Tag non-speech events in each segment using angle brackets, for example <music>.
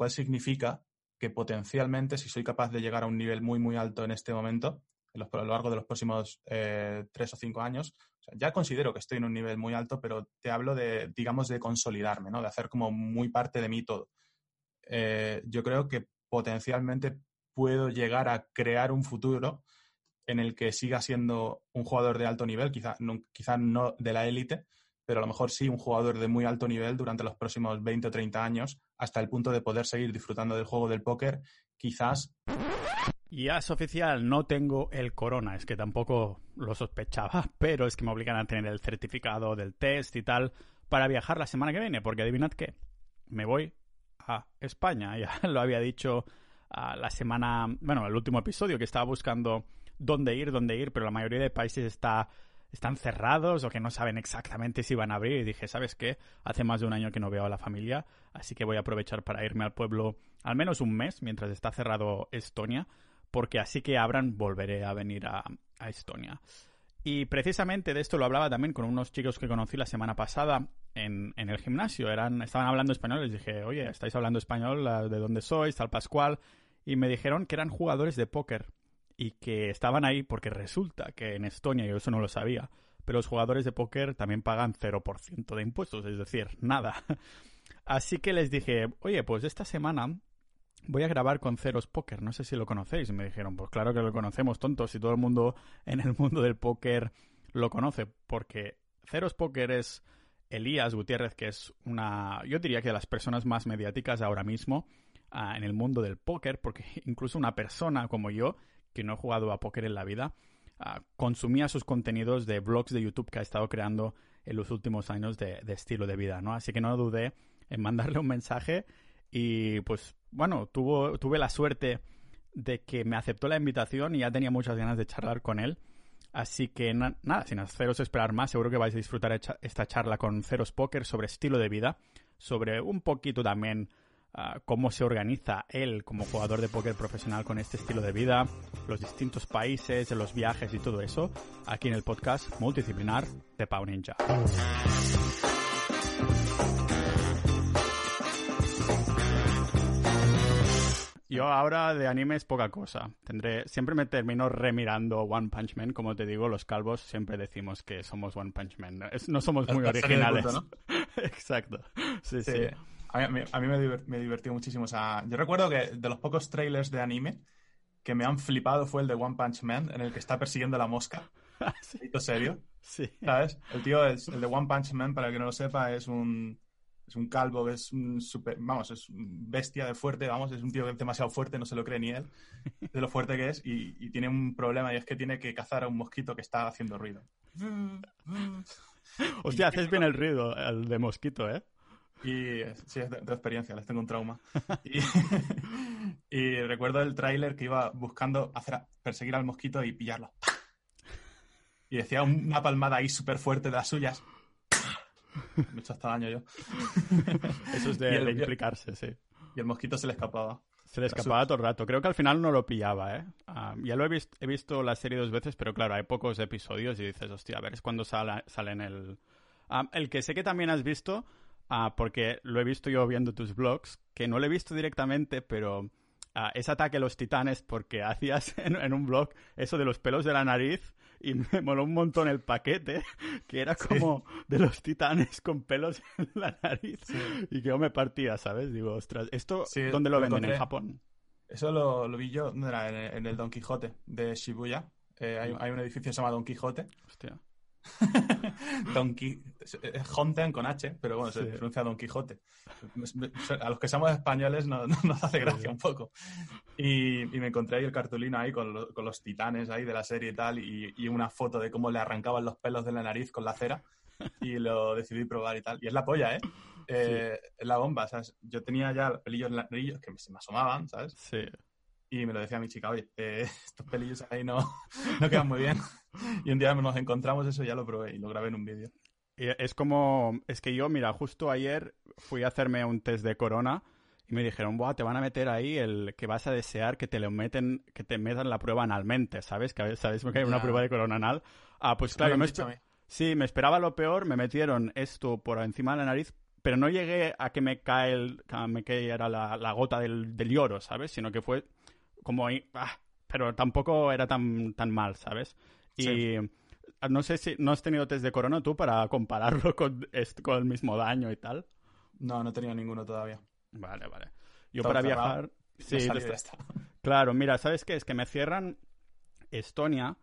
cual significa que potencialmente, si soy capaz de llegar a un nivel muy, muy alto en este momento, a lo largo de los próximos eh, tres o cinco años, ya considero que estoy en un nivel muy alto, pero te hablo de, digamos, de consolidarme, ¿no? De hacer como muy parte de mí todo. Eh, yo creo que potencialmente puedo llegar a crear un futuro en el que siga siendo un jugador de alto nivel, quizás no, quizá no de la élite, pero a lo mejor sí un jugador de muy alto nivel durante los próximos 20 o 30 años, hasta el punto de poder seguir disfrutando del juego del póker, quizás. Ya es oficial, no tengo el corona, es que tampoco lo sospechaba, <laughs> pero es que me obligan a tener el certificado del test y tal para viajar la semana que viene, porque adivinad qué, me voy a España, <laughs> ya lo había dicho la semana, bueno, el último episodio que estaba buscando dónde ir, dónde ir, pero la mayoría de países está están cerrados o que no saben exactamente si van a abrir y dije, ¿sabes qué? Hace más de un año que no veo a la familia, así que voy a aprovechar para irme al pueblo al menos un mes mientras está cerrado Estonia porque así que abran volveré a venir a, Estonia. Y precisamente de esto lo hablaba también con unos chicos que conocí la semana pasada en, el gimnasio. Eran, estaban hablando español. Les dije, oye, ¿estáis hablando español? ¿De dónde sois? Tal Pascual. Y me dijeron que eran jugadores de póker y que estaban ahí porque resulta que en Estonia, yo eso no lo sabía, pero los jugadores de póker también pagan 0% de impuestos, es decir, nada. <laughs> Así que les dije, oye, pues esta semana voy a grabar con Ceros Poker, no sé si lo conocéis. Y me dijeron, pues claro que lo conocemos, tontos, y todo el mundo en el mundo del póker lo conoce, porque Ceros Poker es Elías Gutiérrez, que es una, yo diría que de las personas más mediáticas ahora mismo ah, en el mundo del póker, porque <laughs> incluso una persona como yo, que no he jugado a póker en la vida, ah, consumía sus contenidos de blogs de YouTube que ha estado creando en los últimos años de, estilo de vida, ¿no? Así que no dudé en mandarle un mensaje y pues bueno, tuvo, tuve la suerte de que me aceptó la invitación y ya tenía muchas ganas de charlar con él. Así que nada, sin haceros esperar más, seguro que vais a disfrutar esta charla con Ceros Poker sobre estilo de vida, sobre un poquito también ah, cómo se organiza él como jugador de póker profesional con este estilo de vida, los distintos países, los viajes y todo eso, aquí en el podcast multidisciplinar de Pau Ninja. Yo ahora de anime es poca cosa. Tendré, siempre me termino remirando One Punch Man, como te digo, los calvos siempre decimos que somos One Punch Man. no somos muy originales. <laughs> Exacto. Sí, sí. A mí, me, divertió muchísimo. O sea, yo recuerdo que de los pocos trailers de anime que me han flipado fue el de One Punch Man, en el que está persiguiendo a la mosca. <laughs> ¿Sí? serio? Sí. ¿Sabes? El tío, el de One Punch Man, para el que no lo sepa, es un es un calvo que es un super, vamos, es bestia de fuerte, vamos, es un tío que es demasiado fuerte, no se lo cree ni él, <laughs> de lo fuerte que es, y, tiene un problema y es que tiene que cazar a un mosquito que está haciendo ruido. Hostia, haces bien el ruido, el de mosquito, ¿eh? Y sí, es de, experiencia, les tengo un trauma. <laughs> Y, recuerdo el tráiler que iba buscando hacer, perseguir al mosquito y pillarlo. Y decía una palmada ahí súper fuerte de las suyas. Me he hecho hasta daño yo. <laughs> Eso es de, implicarse, sí. Y el mosquito se le escapaba. Se le escapaba todo el rato. Creo que al final no lo pillaba, ¿eh? Ah, ya lo he, visto, he visto la serie dos veces, pero claro, hay pocos episodios y dices, hostia, a ver, es cuando sale, sale en el... Ah, el que sé que también has visto, ah, porque lo he visto yo viendo tus blogs, que no lo he visto directamente, pero es Ataque a los Titanes porque <laughs> hacías en, un blog eso de los pelos de la nariz y <laughs> me moló un montón el paquete, que era como de los titanes con pelos <laughs> en la nariz y que yo me partía, ¿sabes? Digo, ostras, ¿esto dónde lo, venden? ¿En Japón? Eso lo, vi yo, era? En, el Don Quijote de Shibuya. Eh, hay, hay, un edificio que se llama Don Quijote. Hostia. <laughs> Don Quijote con H, pero bueno, se pronuncia Don Quijote. A los que somos españoles nos, hace gracia un poco. Y, me encontré ahí el cartulino ahí con, los titanes ahí de la serie y tal, y, una foto de cómo le arrancaban los pelos de la nariz con la cera, y lo decidí probar y tal. Y es la polla, ¿eh? eh es la bomba, ¿sabes? Yo tenía ya pelillos en la nariz que se me asomaban, ¿sabes? Sí. Y me lo decía mi chica, oye, eh, <laughs> estos pelillos ahí no, no quedan muy bien. Y un día nos encontramos eso ya lo probé y lo grabé en un vídeo. Es como, es que yo, mira, justo ayer fui a hacerme un test de corona y me dijeron, Buah, te van a meter ahí el que vas a desear que te lo meten, que te metan la prueba analmente, ¿sabes? Que sabes que hay una prueba de corona anal. Ah, pues claro, me sí, me esperaba lo peor, me metieron esto por encima de la nariz pero no llegué a que me cae el, a me cayera la, la gota del, del, lloro, ¿sabes? Sino que fue como ah, pero tampoco era tan, tan mal, ¿sabes? Y sí. no sé si no has tenido test de corona tú para compararlo <laughs> con, con el mismo daño y tal. No, no he tenido ninguno todavía. Vale, vale. Yo Todo para viajar... Sí, <laughs> claro, mira, ¿sabes qué? Es que me cierran Estonia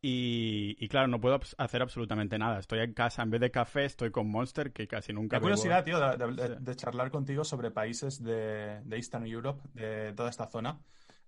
y, y, claro, no puedo hacer absolutamente nada. Estoy en casa, en vez de café, estoy con Monster, que casi nunca... Qué curiosidad, tío, de, de, sí. de, charlar contigo sobre países de, de, Eastern Europe, de toda esta zona,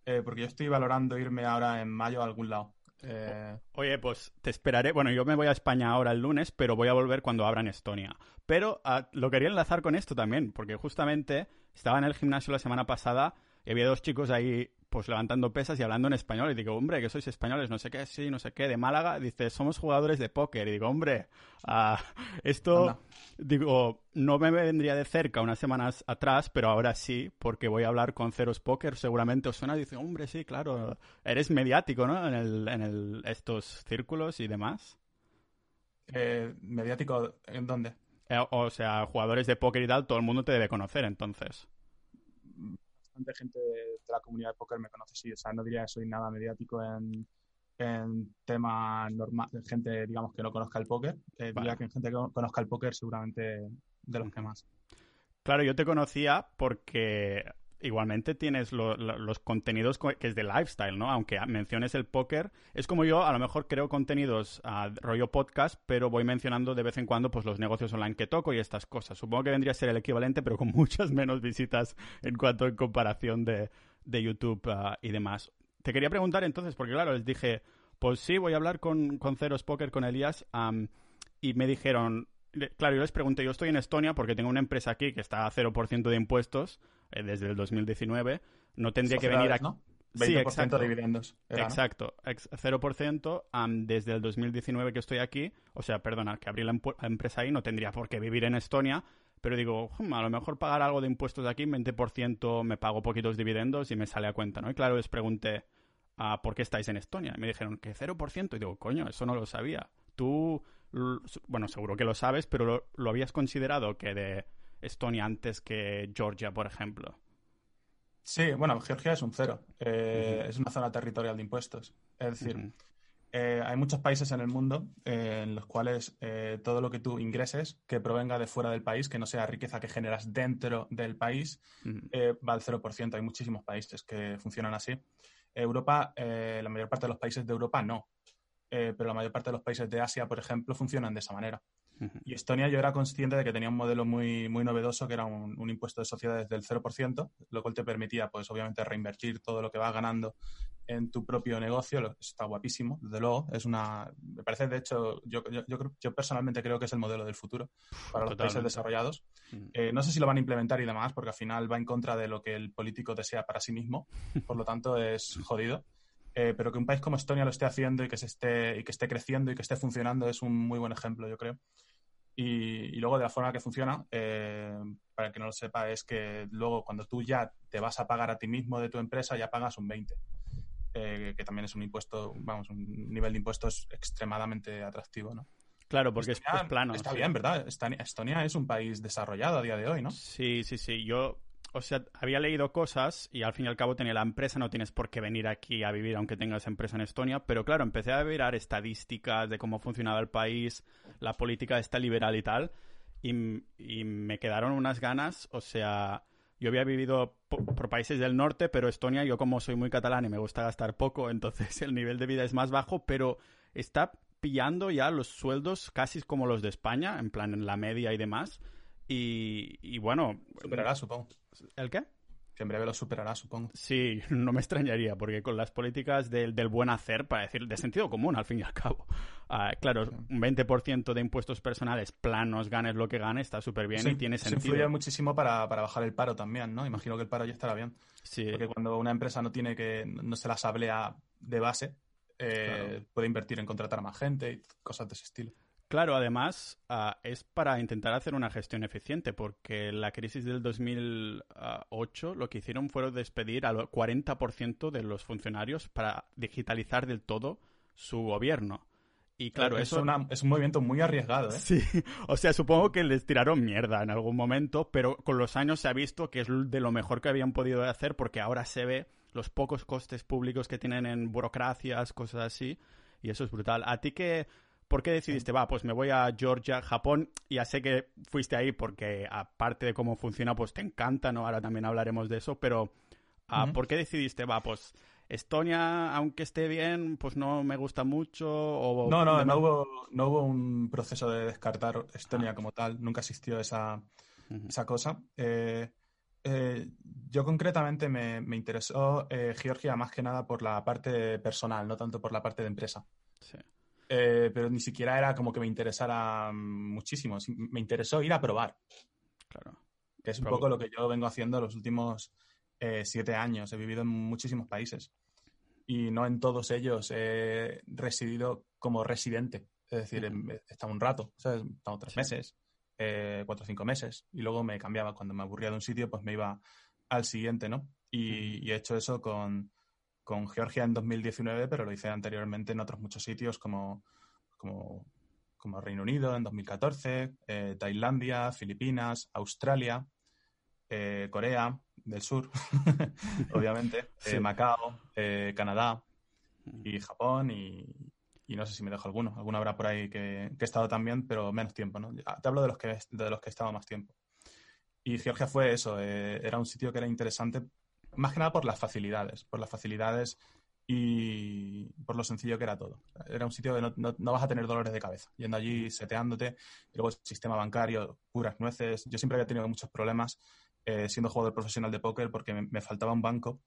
eh, porque yo estoy valorando irme ahora en mayo a algún lado. Eh... Oye, pues te esperaré. Bueno, yo me voy a España ahora el lunes, pero voy a volver cuando abran Estonia. Pero uh, lo quería enlazar con esto también, porque justamente estaba en el gimnasio la semana pasada y había dos chicos ahí pues levantando pesas y hablando en español. Y digo, hombre, que sois españoles, no sé qué, sí, no sé qué, de Málaga. Dice, somos jugadores de póker. Y digo, hombre, uh, esto, Anda. digo, no me vendría de cerca unas semanas atrás, pero ahora sí, porque voy a hablar con Ceros Póker. Seguramente os suena. Dice, hombre, sí, claro, eres mediático, ¿no? En, el, en el, estos círculos y demás. Eh, ¿Mediático en dónde? Eh, o sea, jugadores de póker y tal, todo el mundo te debe conocer, entonces bastante gente de, la comunidad de póker me conoce, sí. O sea, no diría que soy nada mediático en, en tema normal, gente, digamos, que no conozca el póker. Eh, vale. Diría que en gente que conozca el póker seguramente de los que más. Claro, yo te conocía porque igualmente tienes lo, lo, los contenidos que es de lifestyle, ¿no? Aunque menciones el póker, es como yo a lo mejor creo contenidos uh, rollo podcast, pero voy mencionando de vez en cuando pues los negocios online que toco y estas cosas. Supongo que vendría a ser el equivalente, pero con <laughs> muchas menos visitas en cuanto en comparación de, de YouTube uh, y demás. Te quería preguntar entonces, porque claro, les dije, pues sí, voy a hablar con, con Ceros Poker, con Elías, um, y me dijeron, claro, yo les pregunté, yo estoy en Estonia porque tengo una empresa aquí que está a 0% de impuestos eh, desde el 2019. No tendría que venir aquí. ¿no? 20% sí, exacto. de dividendos. Era, exacto, ¿no? 0% um, desde el 2019 que estoy aquí. O sea, perdona, que abrí la, la, empresa ahí, no tendría por qué vivir en Estonia. Pero digo, a lo mejor pagar algo de impuestos de aquí, 20% me pago poquitos dividendos y me sale a cuenta, ¿no? Y claro, les pregunté, uh, ¿por qué estáis en Estonia? Y me dijeron que 0%. Y digo, coño, eso no lo sabía. Tú bueno, seguro que lo sabes, pero lo, lo, habías considerado que de Estonia antes que Georgia, por ejemplo. Sí, bueno, Georgia es un cero. Eh, uh -huh. Es una zona territorial de impuestos. Es decir, uh -huh. eh, hay muchos países en el mundo eh, en los cuales todo lo que tú ingreses que provenga de fuera del país, que no sea riqueza que generas dentro del país, uh -huh. va al 0%. Hay muchísimos países que funcionan así. Europa, la mayor parte de los países de Europa no eh, pero la mayor parte de los países de Asia, por ejemplo, funcionan de esa manera. Uh -huh. Y Estonia yo era consciente de que tenía un modelo muy, muy novedoso, que era un, un, impuesto de sociedades del 0%, lo cual te permitía, pues obviamente, reinvertir todo lo que vas ganando en tu propio negocio. Está guapísimo, desde luego. Es una, me parece, de hecho, yo, yo, yo, yo personalmente creo que es el modelo del futuro para los países desarrollados. Uh -huh. eh, no sé si lo van a implementar y demás, porque al final va en contra de lo que el político desea para sí mismo. <laughs> Por lo tanto, es jodido eh, pero que un país como Estonia lo esté haciendo y que, se esté, y que esté creciendo y que esté funcionando es un muy buen ejemplo, yo creo. Y, y luego de la forma que funciona, eh, para el que no lo sepa, es que luego cuando tú ya te vas a pagar a ti mismo de tu empresa, ya pagas un 20. Eh, que también es un impuesto, vamos, un nivel de impuestos extremadamente atractivo, ¿no? Claro, porque Estonia, es, plano. Está sí. bien, ¿verdad? Estonia es un país desarrollado a día de hoy, ¿no? Sí, sí, sí. Yo o sea, había leído cosas y al fin y al cabo tenía la empresa, no tienes por qué venir aquí a vivir aunque tengas empresa en Estonia, pero claro, empecé a mirar estadísticas de cómo funcionaba el país, la política está liberal y tal, y, y me quedaron unas ganas, o sea, yo había vivido por, por, países del norte, pero Estonia, yo como soy muy catalán y me gusta gastar poco, <laughs> entonces el nivel de vida es más bajo, pero está pillando ya los sueldos casi como los de España, en plan en la media y demás. Y, y bueno. Superará, supongo. ¿El qué? Que en breve lo superará, supongo. Sí, <laughs> no me extrañaría, porque con las políticas del, del buen hacer, para decir, de sentido común, al fin y al cabo. Uh, claro, un 20% de impuestos personales planos, ganes lo que ganes, está súper bien sí, y tiene sentido. Se influye muchísimo para, para, bajar el paro también, ¿no? Imagino que el paro ya estará bien. Sí. Porque cuando una empresa no tiene que, no se la sablea de base, eh, claro. puede invertir en contratar a más gente y cosas de ese estilo. Claro, además uh, es para intentar hacer una gestión eficiente, porque la crisis del 2008 lo que hicieron fue despedir al 40% de los funcionarios para digitalizar del todo su gobierno. Y claro, es, eso... es un movimiento muy arriesgado, ¿eh? Sí, <laughs> o sea, supongo que les tiraron mierda en algún momento, pero con los años se ha visto que es de lo mejor que habían podido hacer porque ahora se ve los pocos costes públicos que tienen en burocracias, cosas así, y eso es brutal. ¿A ti qué, por qué decidiste, va, pues me voy a Georgia, Japón? Ya sé que fuiste ahí porque aparte de cómo funciona, pues te encanta, ¿no? Ahora también hablaremos de eso, pero ah, ¿por qué decidiste, va, pues Estonia, aunque esté bien, pues no me gusta mucho. O... No, no, no hubo, no hubo un proceso de descartar Estonia ah. como tal. Nunca existió esa, esa cosa. Eh, eh, yo concretamente me, interesó eh, Georgia más que nada por la parte personal, no tanto por la parte de empresa. Sí. Pero ni siquiera era como que me interesara muchísimo. Me interesó ir a probar. Claro. Que es un poco lo que yo vengo haciendo los últimos siete años. He vivido en muchísimos países y no en todos ellos he residido como residente. Es decir, he estado un rato, ¿sabes? He estado tres meses, eh, cuatro o cinco meses, y luego me cambiaba. Cuando me aburría de un sitio, pues me iba al siguiente, ¿no? Y, he hecho eso con, con, Georgia en 2019, pero lo hice anteriormente en otros muchos sitios como, como, como Reino Unido en 2014, eh, Tailandia, Filipinas, Australia, eh, Corea del Sur, <laughs> obviamente, <laughs> eh, Macao, eh, Canadá y Japón y, no sé si me dejo alguno. Alguno habrá por ahí que, he estado también, pero menos tiempo, ¿no? Te hablo de los que, de los que he estado más tiempo. Y Georgia fue eso, era un sitio que era interesante, más que nada por las facilidades, por las facilidades y por lo sencillo que era todo. Era un sitio que no, no, vas a tener dolores de cabeza, yendo allí, seteándote, y luego el sistema bancario, puras nueces. Yo siempre había tenido muchos problemas eh, siendo jugador profesional de póker porque me, faltaba un banco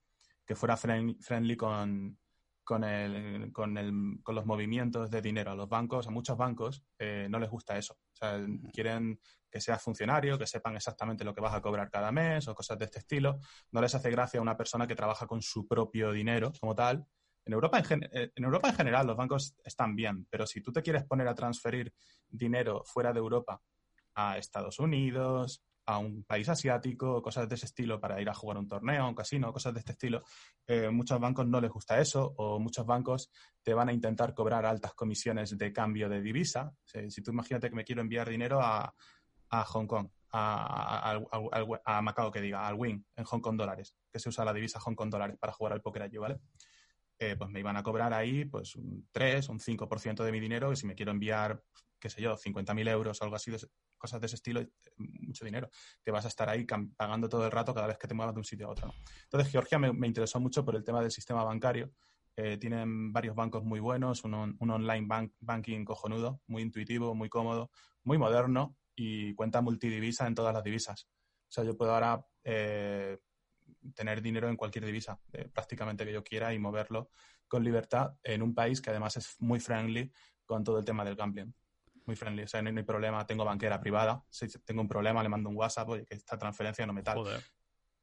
que fuera friendly con, con, el, con, el, con, los movimientos de dinero. A los bancos, a muchos bancos, eh, no les gusta eso. O sea, quieren que seas funcionario, que sepan exactamente lo que vas a cobrar cada mes o cosas de este estilo. No les hace gracia a una persona que trabaja con su propio dinero como tal. En Europa en, eh, en Europa en general los bancos están bien, pero si tú te quieres poner a transferir dinero fuera de Europa a Estados Unidos, a un país asiático, cosas de ese estilo, para ir a jugar un torneo, a un casino, cosas de este estilo, eh, muchos bancos no les gusta eso o muchos bancos te van a intentar cobrar altas comisiones de cambio de divisa. Si, tú imagínate que me quiero enviar dinero a, Hong Kong, a, a, Macao, que diga, al Wing, en Hong Kong dólares, que se usa la divisa Hong Kong dólares para jugar al póker allí, ¿vale? Eh, pues me iban a cobrar ahí pues un 3, un 5% de mi dinero, y si me quiero enviar, qué sé yo, 50.000 euros o algo así, cosas de ese estilo, mucho dinero, que vas a estar ahí pagando todo el rato cada vez que te muevas de un sitio a otro. Entonces, Georgia me, interesó mucho por el tema del sistema bancario. Eh, tienen varios bancos muy buenos, un, online banking cojonudo, muy intuitivo, muy cómodo, muy moderno y cuenta multidivisa en todas las divisas. O sea, yo puedo ahora eh, tener dinero en cualquier divisa, eh, prácticamente que yo quiera, y moverlo con libertad en un país que además es muy friendly con todo el tema del gambling muy friendly. O sea, no, hay problema. Tengo banquera privada. Si tengo un problema, le mando un WhatsApp, oye, que esta transferencia no me tal.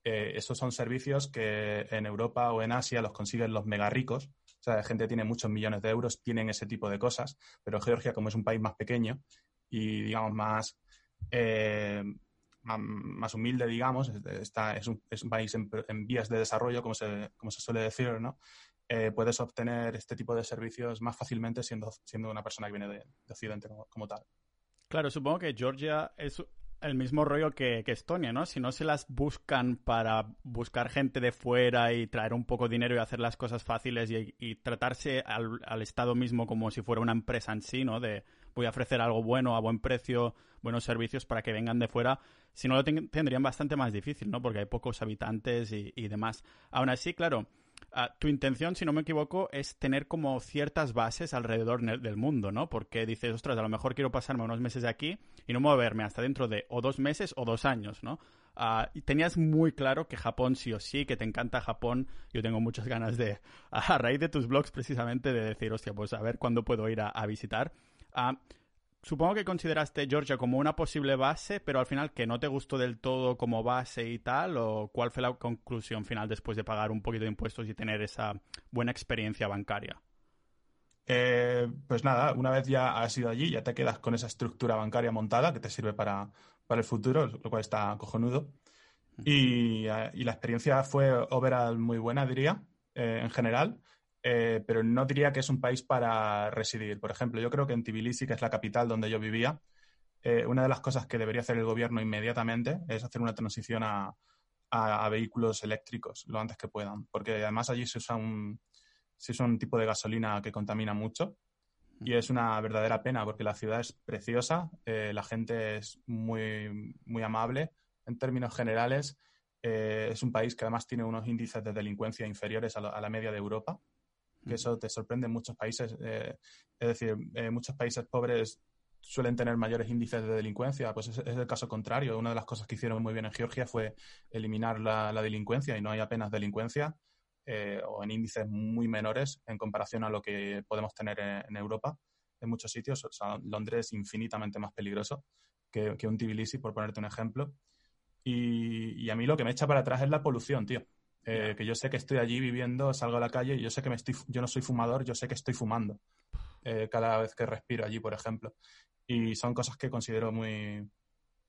Eh, esos son servicios que en Europa o en Asia los consiguen los mega ricos. O sea, la gente que tiene muchos millones de euros, tienen ese tipo de cosas. Pero Georgia, como es un país más pequeño y, digamos, más, eh, más, humilde, digamos, está, es, un, es un país en, en, vías de desarrollo, como se, como se suele decir, ¿no? Eh, puedes obtener este tipo de servicios más fácilmente siendo, siendo una persona que viene de, Occidente como, tal. Claro, supongo que Georgia es el mismo rollo que, Estonia, ¿no? Si no se las buscan para buscar gente de fuera y traer un poco de dinero y hacer las cosas fáciles y, tratarse al, Estado mismo como si fuera una empresa en sí, ¿no? De voy a ofrecer algo bueno a buen precio, buenos servicios para que vengan de fuera. Si no, lo tendrían bastante más difícil, ¿no? Porque hay pocos habitantes y, y demás. Aún así, claro, Ah, tu intención, si no me equivoco, es tener como ciertas bases alrededor del mundo, ¿no? Porque dices, ostras, a lo mejor quiero pasarme unos meses aquí y no moverme hasta dentro de o dos meses o dos años, ¿no? Ah, y tenías muy claro que Japón sí o sí, que te encanta Japón. Yo tengo muchas ganas de, <laughs> a raíz de tus blogs precisamente, de decir, hostia, pues a ver cuándo puedo ir a, visitar. Uh, Supongo que consideraste Georgia como una posible base, pero al final que no te gustó del todo como base y tal, o cuál fue la conclusión final después de pagar un poquito de impuestos y tener esa buena experiencia bancaria. Eh, pues nada, una vez ya has ido allí, ya te quedas con esa estructura bancaria montada que te sirve para, el futuro, lo cual está cojonudo. Y, eh, y la experiencia fue overall muy buena, diría, eh, en general. Eh, pero no diría que es un país para residir. Por ejemplo, yo creo que en Tbilisi, que es la capital donde yo vivía, eh, una de las cosas que debería hacer el gobierno inmediatamente es hacer una transición a, vehículos eléctricos lo antes que puedan, porque además allí se usa un, se usa un tipo de gasolina que contamina mucho y es una verdadera pena porque la ciudad es preciosa, eh, la gente es muy, muy amable en términos generales. Es un país que además tiene unos índices de delincuencia inferiores a, la media de Europa, que eso te sorprende en muchos países. Eh, es decir, muchos países pobres suelen tener mayores índices de delincuencia, pues es, el caso contrario. Una de las cosas que hicieron muy bien en Georgia fue eliminar la, la delincuencia y no hay apenas delincuencia. Eh, o en índices muy menores en comparación a lo que podemos tener en, Europa en muchos sitios. O sea, Londres es infinitamente más peligroso que, un Tbilisi, por ponerte un ejemplo. Y, a mí lo que me echa para atrás es la polución, tío. Eh, que yo sé que estoy allí viviendo, salgo a la calle y yo sé que me estoy, yo no soy fumador, yo sé que estoy fumando eh, cada vez que respiro allí, por ejemplo. Y son cosas que considero muy,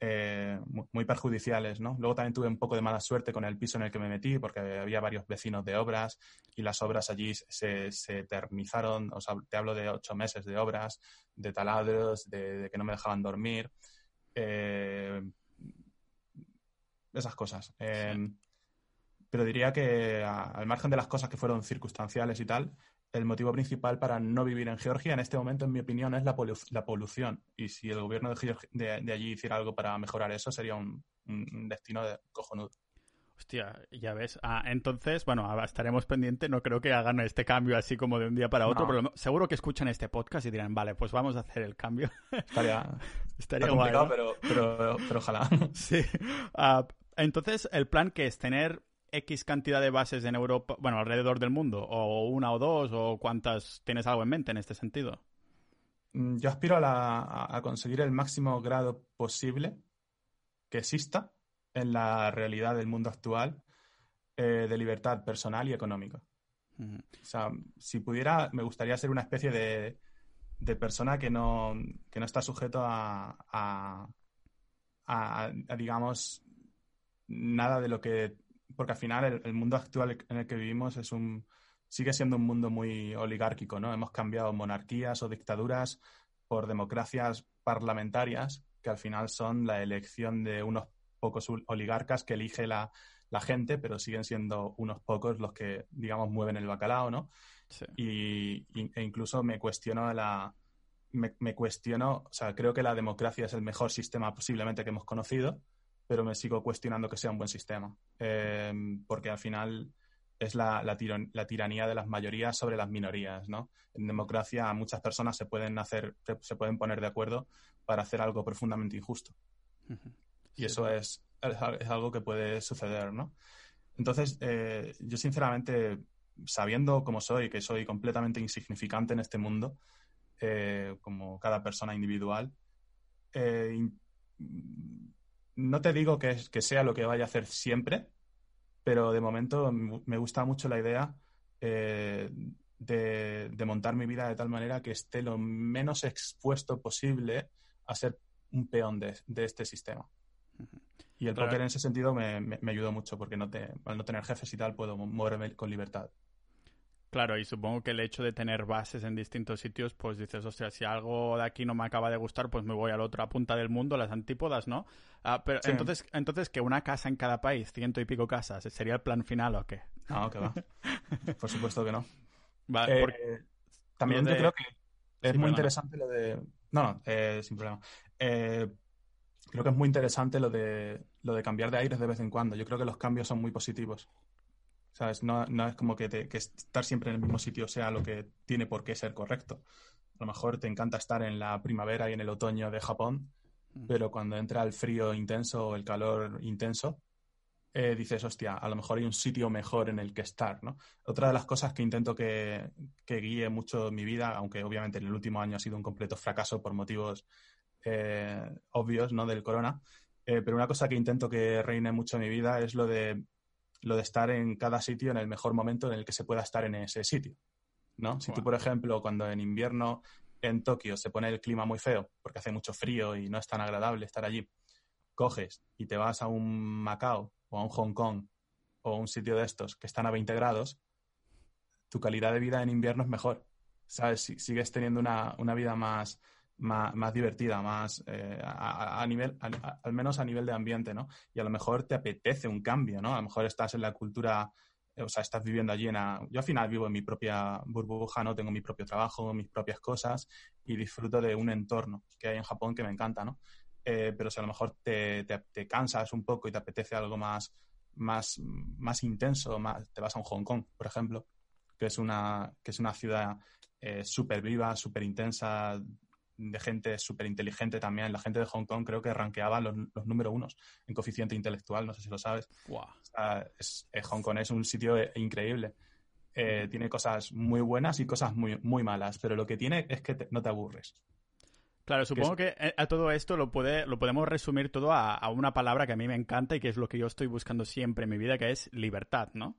eh, muy perjudiciales, ¿no? Luego también tuve un poco de mala suerte con el piso en el que me metí porque había varios vecinos de obras y las obras allí se, se eternizaron, o sea, te hablo de ocho meses de obras, de taladros, de, que no me dejaban dormir, eh, esas cosas. Em, pero diría que al margen de las cosas que fueron circunstanciales y tal, el motivo principal para no vivir en Georgia en este momento, en mi opinión, es la, polución. Y si el gobierno de, de, allí hiciera algo para mejorar eso, sería un, destino de cojonudo. Hostia, ya ves. Ah, entonces, bueno, estaremos pendientes. No creo que hagan este cambio así como de un día para otro, pero seguro que escuchan este podcast y dirán, vale, pues vamos a hacer el cambio. <laughs> Estaría, Estaría complicado, pero, pero, pero, ojalá. <laughs> Sí. Ah, entonces, el plan que es tener X cantidad de bases en Europa, bueno, alrededor del mundo, o una o dos, o cuántas tienes algo en mente en este sentido? Mm, yo aspiro a, conseguir el máximo grado posible que exista en la realidad del mundo actual eh, de libertad personal y económica. O sea, si pudiera, me gustaría ser una especie de, de persona que no, que no está sujeto a, a, a, digamos, nada de lo que porque al final el, mundo actual en el que vivimos es un sigue siendo un mundo muy oligárquico, ¿no? Hemos cambiado monarquías o dictaduras por democracias parlamentarias que al final son la elección de unos pocos oligarcas que elige la, gente, pero siguen siendo unos pocos los que, digamos, mueven el bacalao, ¿no? Y, e incluso me cuestiono la... Me, me, cuestiono, o sea, creo que la democracia es el mejor sistema posiblemente que hemos conocido, pero me sigo cuestionando que sea un buen sistema, em, porque al final es la, la, tiranía de las mayorías sobre las minorías, ¿no? En democracia muchas personas se pueden hacer, se pueden poner de acuerdo para hacer algo profundamente injusto. Y eso es, es, algo que puede suceder, ¿no? Entonces, eh, yo sinceramente, sabiendo cómo soy, que soy completamente insignificante en este mundo, eh, como cada persona individual, eh, no te digo que, que, sea lo que vaya a hacer siempre, pero de momento me gusta mucho la idea eh, de, montar mi vida de tal manera que esté lo menos expuesto posible a ser un peón de, este sistema. Y el poker en ese sentido me, me, ayudó mucho porque no te, al no tener jefes y tal puedo moverme con libertad. Claro, y supongo que el hecho de tener bases en distintos sitios, pues dices, o sea, si algo de aquí no me acaba de gustar, pues me voy a la otra punta del mundo, las antípodas, ¿no? Ah, pero entonces, entonces que una casa en cada país, ciento y pico casas, ¿sería el plan final o qué? No, que va. <laughs> Por supuesto que no. Vale, eh, También yo creo que es muy interesante lo de. No, no, eh, sin problema. Eh, creo que es muy interesante lo de lo de cambiar de aires de vez en cuando. Yo creo que los cambios son muy positivos. ¿Sabes? No, es como que, estar siempre en el mismo sitio sea lo que tiene por qué ser correcto. A lo mejor te encanta estar en la primavera y en el otoño de Japón, mm. pero cuando entra el frío intenso o el calor intenso, eh, dices, hostia, a lo mejor hay un sitio mejor en el que estar, ¿no? Otra de las cosas que intento que, guíe mucho mi vida, aunque obviamente en el último año ha sido un completo fracaso por motivos eh, obvios, ¿no? Del corona, eh, pero una cosa que intento que reine mucho en mi vida es lo de lo de estar en cada sitio en el mejor momento en el que se pueda estar en ese sitio. ¿no? Si tú, por ejemplo, cuando en invierno en Tokio se pone el clima muy feo porque hace mucho frío y no es tan agradable estar allí, coges y te vas a un Macao o a un Hong Kong o un sitio de estos que están a 20 grados, tu calidad de vida en invierno es mejor. ¿Sabes? Si, sigues teniendo una, una vida más, más, divertida, más eh, a, nivel, al menos a nivel de ambiente, ¿no? Y a lo mejor te apetece un cambio, ¿no? A lo mejor estás en la cultura, eh, o sea, estás viviendo allí en... yo al final vivo en mi propia burbuja, ¿no? Tengo mi propio trabajo, mis propias cosas y disfruto de un entorno que hay en Japón que me encanta, ¿no? Eh, pero si a lo mejor te, te, cansas un poco y te apetece algo más, más, más intenso, más, te vas a un Hong Kong, por ejemplo, que es una, que es una ciudad súper viva, súper intensa, de gente súper inteligente también. La gente de Hong Kong creo que ranqueaba los, los número unos en coeficiente intelectual, no sé si lo sabes. es, eh, Hong Kong es un sitio eh, increíble. Eh, tiene cosas muy buenas y cosas muy, muy malas, pero lo que tiene es que no te aburres. Claro, supongo que, a todo esto lo, puede, lo podemos resumir todo a, a, una palabra que a mí me encanta y que es lo que yo estoy buscando siempre en mi vida, que es libertad, ¿no?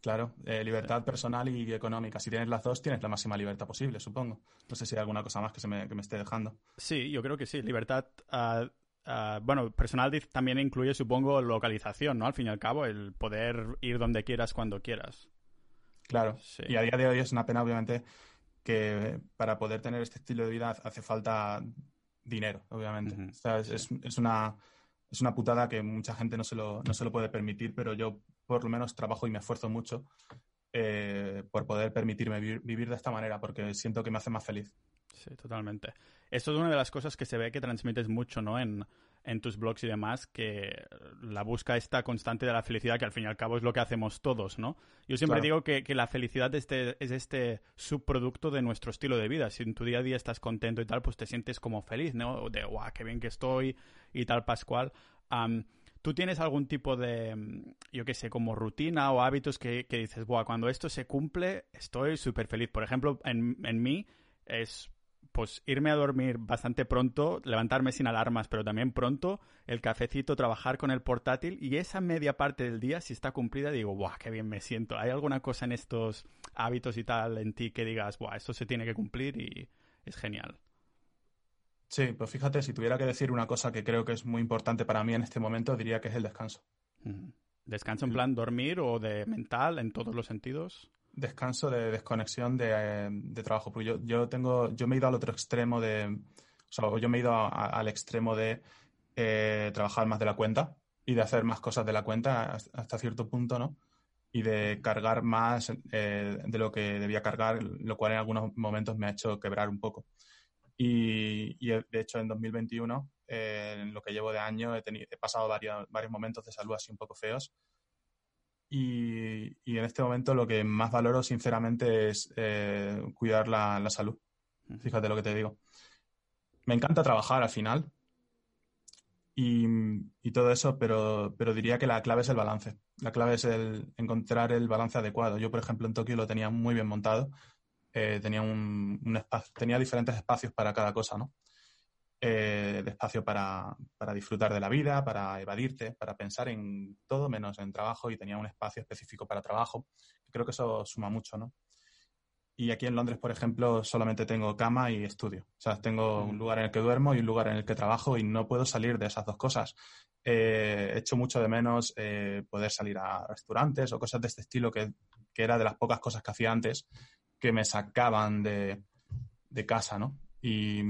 Claro, eh, libertad personal y económica. Si tienes las dos, tienes la máxima libertad posible, supongo. No sé si hay alguna cosa más que, se me, que me esté dejando. Sí, yo creo que sí. Libertad, uh, uh, bueno, personal también incluye, supongo, localización, ¿no? Al fin y al cabo, el poder ir donde quieras, cuando quieras. Claro, sí. y a día de hoy es una pena, obviamente, que para poder tener este estilo de vida hace falta dinero, obviamente. es, es, una, es una putada que mucha gente no se, lo, no se lo puede permitir, pero yo por lo menos trabajo y me esfuerzo mucho eh, por poder permitirme vivir, de esta manera, porque siento que me hace más feliz. Sí, totalmente. Esto es una de las cosas que se ve que transmites mucho, ¿no? En, tus blogs y demás, que la busca esta constante de la felicidad, que al fin y al cabo es lo que hacemos todos, ¿no? Yo siempre digo que, la felicidad este, es este subproducto de nuestro estilo de vida. Si en tu día a día estás contento y tal, pues te sientes como feliz, ¿no? De, guau, qué bien que estoy y tal, Pascual. ¿Tú tienes algún tipo de, mm, yo qué sé, como rutina o hábitos que, dices, Buah, cuando esto se cumple, estoy súper feliz? Por ejemplo, en, en mí es pues irme a dormir bastante pronto, levantarme sin alarmas, pero también pronto, el cafecito, trabajar con el portátil y esa media parte del día, si está cumplida, digo, ¡buah, qué bien me siento! ¿Hay alguna cosa en estos hábitos y tal en ti que digas, ¡buah, esto se tiene que cumplir y es genial? Sí, pues fíjate, si tuviera que decir una cosa que creo que es muy importante para mí en este momento, diría que es el descanso. ¿Descanso en plan dormir o de mental en todos los sentidos? Descanso de desconexión de, eh, trabajo. Porque yo, yo, tengo, yo me he ido al otro extremo de. O sea, yo me he ido al extremo de eh, trabajar más de la cuenta y de hacer más cosas de la cuenta hasta cierto punto, ¿no? Y de cargar más eh, de lo que debía cargar, lo cual en algunos momentos me ha hecho quebrar un poco. Y, de hecho en 2021, eh, en lo que llevo de año, he, tenido, he pasado varios, varios momentos de salud así un poco feos. Y, y, en este momento lo que más valoro sinceramente es eh, cuidar la, la, salud. Fíjate lo que te digo. Me encanta trabajar al final y, y, todo eso, pero, pero diría que la clave es el balance. La clave es el encontrar el balance adecuado. Yo, por ejemplo, en Tokio lo tenía muy bien montado eh, tenía, un, espacio, tenía diferentes espacios para cada cosa, ¿no? Eh, de espacio para, para, disfrutar de la vida, para evadirte, para pensar en todo menos en trabajo y tenía un espacio específico para trabajo. Creo que eso suma mucho, ¿no? Y aquí en Londres, por ejemplo, solamente tengo cama y estudio. O sea, tengo un lugar en el que duermo y un lugar en el que trabajo y no puedo salir de esas dos cosas. Eh, he hecho mucho de menos poder salir a restaurantes o cosas de este estilo que, que, era de las pocas cosas que hacía antes que me sacaban de, casa, ¿no? Y,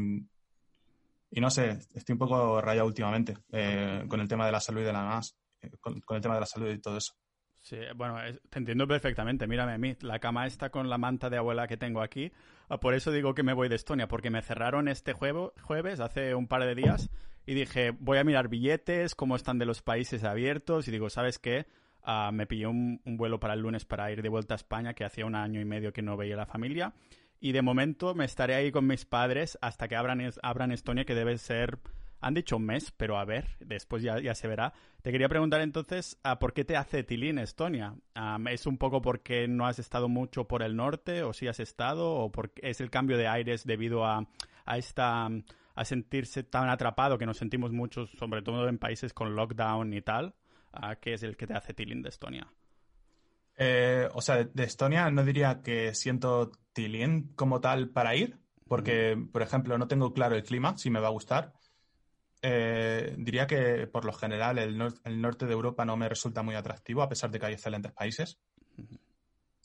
y, no sé, estoy un poco rayado últimamente eh, con el tema de la salud y de la más, eh, con, el tema de la salud y todo eso. Sí, bueno, te entiendo perfectamente. Mírame a mí, la cama está con la manta de abuela que tengo aquí. Ah, por eso digo que me voy de Estonia, porque me cerraron este jueves, hace un par de días, y dije, voy a mirar billetes, cómo están de los países abiertos, y digo, ¿sabes qué? Ah, me pilló un, vuelo para el lunes para ir de vuelta a España, que hacía un año y medio que no veía la familia. Y de momento me estaré ahí con mis padres hasta que abran, abran Estonia, que debe ser, han dicho un mes, pero a ver, después ya, ya se verá. Te quería preguntar entonces, ah, ¿por qué te hace tilín Estonia? Ah, ¿Es un poco porque no has estado mucho por el norte, o si has estado, o porque es el cambio de aires debido a, a esta a sentirse tan atrapado que nos sentimos muchos, sobre todo en países con lockdown y tal? Qué es el que te hace tilín de Estonia. Eh, o sea, de Estonia no diría que siento tilín como tal para ir, porque, por ejemplo, no tengo claro el clima, si me va a gustar. Eh, diría que, por lo general, el, norte de Europa no me resulta muy atractivo, a pesar de que hay excelentes países.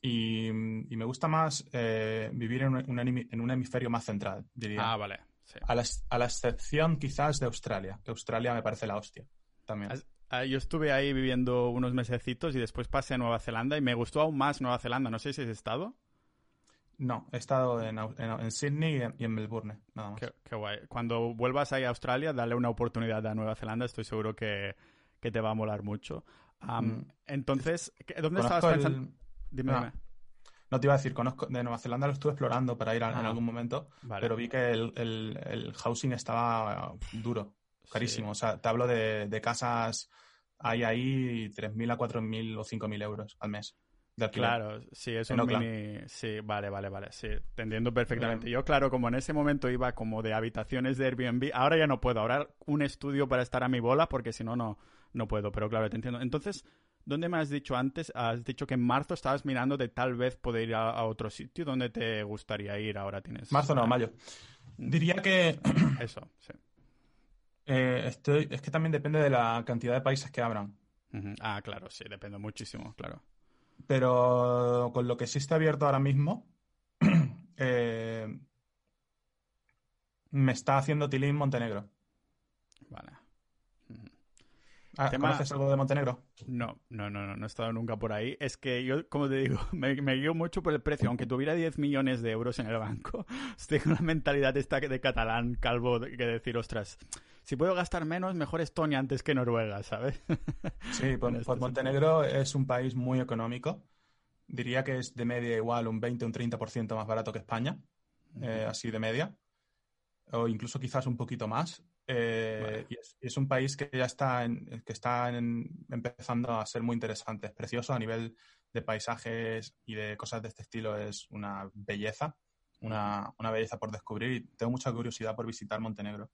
Y, me gusta más eh, vivir en un, en un, hemisferio más central, diría. Ah, vale. A, la, excepción quizás de Australia, que Australia me parece la hostia también. Yo estuve ahí viviendo unos mesecitos y después pasé a Nueva Zelanda y me gustó aún más Nueva Zelanda. No sé si has estado. No, he estado en, en, Sydney y en, Melbourne, nada más. Qué, guay. Cuando vuelvas ahí a Australia, dale una oportunidad a Nueva Zelanda. Estoy seguro que, te va a molar mucho. Mm. Entonces, ¿dónde estabas pensando? Dime, no. No te iba a decir, conozco de Nueva Zelanda lo estuve explorando para ir en ah. algún momento, pero vi que el, housing estaba duro, carísimo. O sea, te hablo de, casas, hay ahí 3.000 a 4.000 o 5.000 euros al mes. De claro, sí, es un mini... Sí, vale, vale, vale, sí, te entiendo perfectamente. Yo, claro, como en ese momento iba como de habitaciones de Airbnb, ahora ya no puedo, ahora un estudio para estar a mi bola porque si no, no, no puedo, pero claro, te entiendo. Entonces, ¿Dónde me has dicho antes? Has dicho que en marzo estabas mirando de tal vez poder ir a, otro sitio. ¿Dónde te gustaría ir ahora? tienes Marzo no, mayo. Diría que... Eso, sí. Eh, estoy... Es que también depende de la cantidad de países que abran. Ah, claro, sí, depende muchísimo, claro. Pero con lo que sí está abierto ahora mismo, <clears throat> eh, me está haciendo tilín Montenegro. Vale. Ah, ¿Conoces algo de Montenegro? No, no, no, no, no he estado nunca por ahí. Es que yo, como te digo, <laughs> me, guío mucho por el precio. Aunque tuviera 10 millones de euros en el banco, <laughs> tengo una mentalidad esta de catalán calvo que decir, ostras, si puedo gastar menos, mejor Estonia antes que Noruega, ¿sabes? <laughs> Sí, pues, pues Montenegro es un país muy económico. Diría que es de media igual un 20 o un 30% más barato que España, eh, así de media. O incluso quizás un poquito más. Eh, y es, un país que ya está, que está empezando a ser muy interesante. Es precioso a nivel de paisajes y de cosas de este estilo. Es una belleza, una, belleza por descubrir y tengo mucha curiosidad por visitar Montenegro.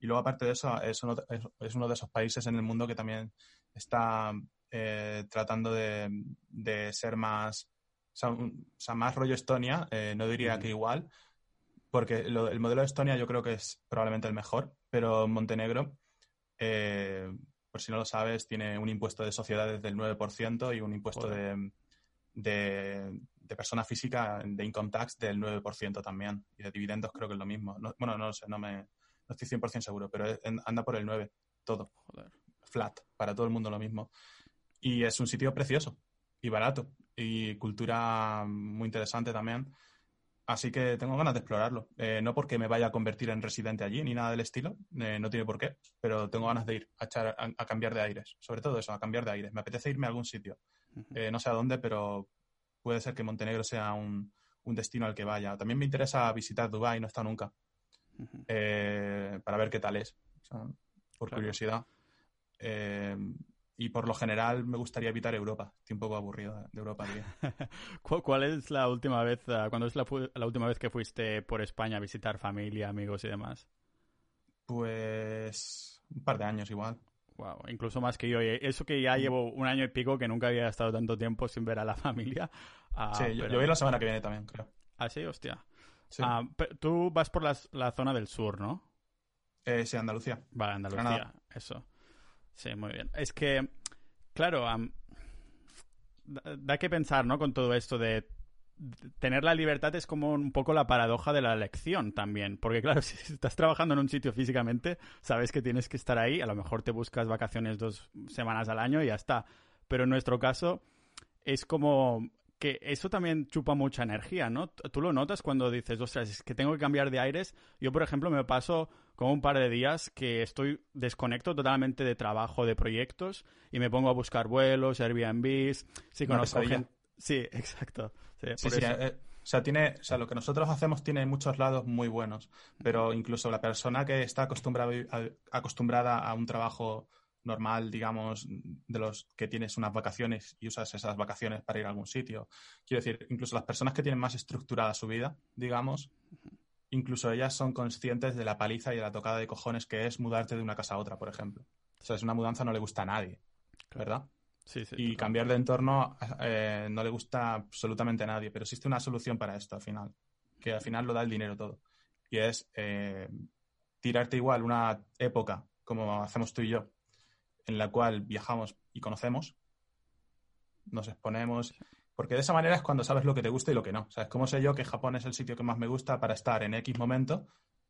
Y luego, aparte de eso, es uno, es, uno de esos países en el mundo que también está eh, tratando de, ser más, o sea, más rollo Estonia, eh, no diría que igual, porque el modelo de Estonia yo creo que es probablemente el mejor, pero Montenegro, eh, por si no lo sabes, tiene un impuesto de sociedades del 9% y un impuesto de, de, persona física de income tax del 9% también. Y de dividendos creo que es lo mismo. bueno, no lo sé, no, me, no estoy 100% seguro, pero anda por el 9, todo. Flat, para todo el mundo lo mismo. Y es un sitio precioso y barato y cultura muy interesante también. Así que tengo ganas de explorarlo. Eh, no porque me vaya a convertir en residente allí ni nada del estilo, eh, no tiene por qué, pero tengo ganas de ir a, echar, a, cambiar de aires. Sobre todo eso, a cambiar de aires. Me apetece irme a algún sitio. Eh, no sé a dónde, pero puede ser que Montenegro sea un, destino al que vaya. También me interesa visitar Dubái, no he estado nunca, para ver qué tal es, por curiosidad y por lo general me gustaría evitar Europa. Estoy un poco aburrido de Europa. <laughs> ¿Cuál es la última vez, ah, cuándo es la, última vez que fuiste por España a visitar familia, amigos y demás? Pues un par de años igual. Wow, incluso más que yo. Eso que ya mm. llevo un año y pico que nunca había estado tanto tiempo sin ver a la <laughs> familia. Ah, sí, yo, voy la semana que viene también, creo. Ah, sí, hostia. Ah, tú vas por la, zona del sur, ¿no? Eh, sí, Andalucía. Vale, Andalucía, eso. Sí, muy bien. Es que, claro, da, que pensar, ¿no? Con todo esto de tener la libertad es como un poco la paradoja de la elección también. Porque claro, <laughs> si estás trabajando en un sitio físicamente, sabes que tienes que estar ahí, a lo mejor te buscas vacaciones dos semanas al año y ya está. Pero en nuestro caso es como que eso también chupa mucha energía, ¿no? Tú lo notas cuando dices, ostras, es que tengo que cambiar de aires. Yo, por ejemplo, me paso como un par de días que estoy desconecto totalmente de trabajo, de proyectos, y me pongo a buscar vuelos, Airbnbs, sí conozco gente... Sí, <laughs> exacto. Sí, sí, eh, o sea, tiene, o sea, lo que nosotros hacemos tiene muchos lados muy buenos, pero incluso la persona que está acostumbrada acostumbrada a un trabajo normal, digamos, de los que tienes unas vacaciones y usas esas vacaciones para ir a algún sitio. Quiero decir, incluso las personas que tienen más estructurada su vida, digamos, incluso ellas son conscientes de la paliza y de la tocada de cojones que es mudarte de una casa a otra, por ejemplo. O sea, es una mudanza no le gusta a nadie, ¿verdad? Sí, sí, y cambiar de entorno eh, no le gusta absolutamente a nadie, pero existe una solución para esto al final, que al final lo da el dinero todo. Y es eh, tirarte igual una época, como hacemos tú y yo, en la cual viajamos y conocemos, nos exponemos, Porque de esa manera es cuando sabes lo que te gusta y lo que no. O sea, es como sé yo que Japón es el sitio que más me gusta para estar en X momento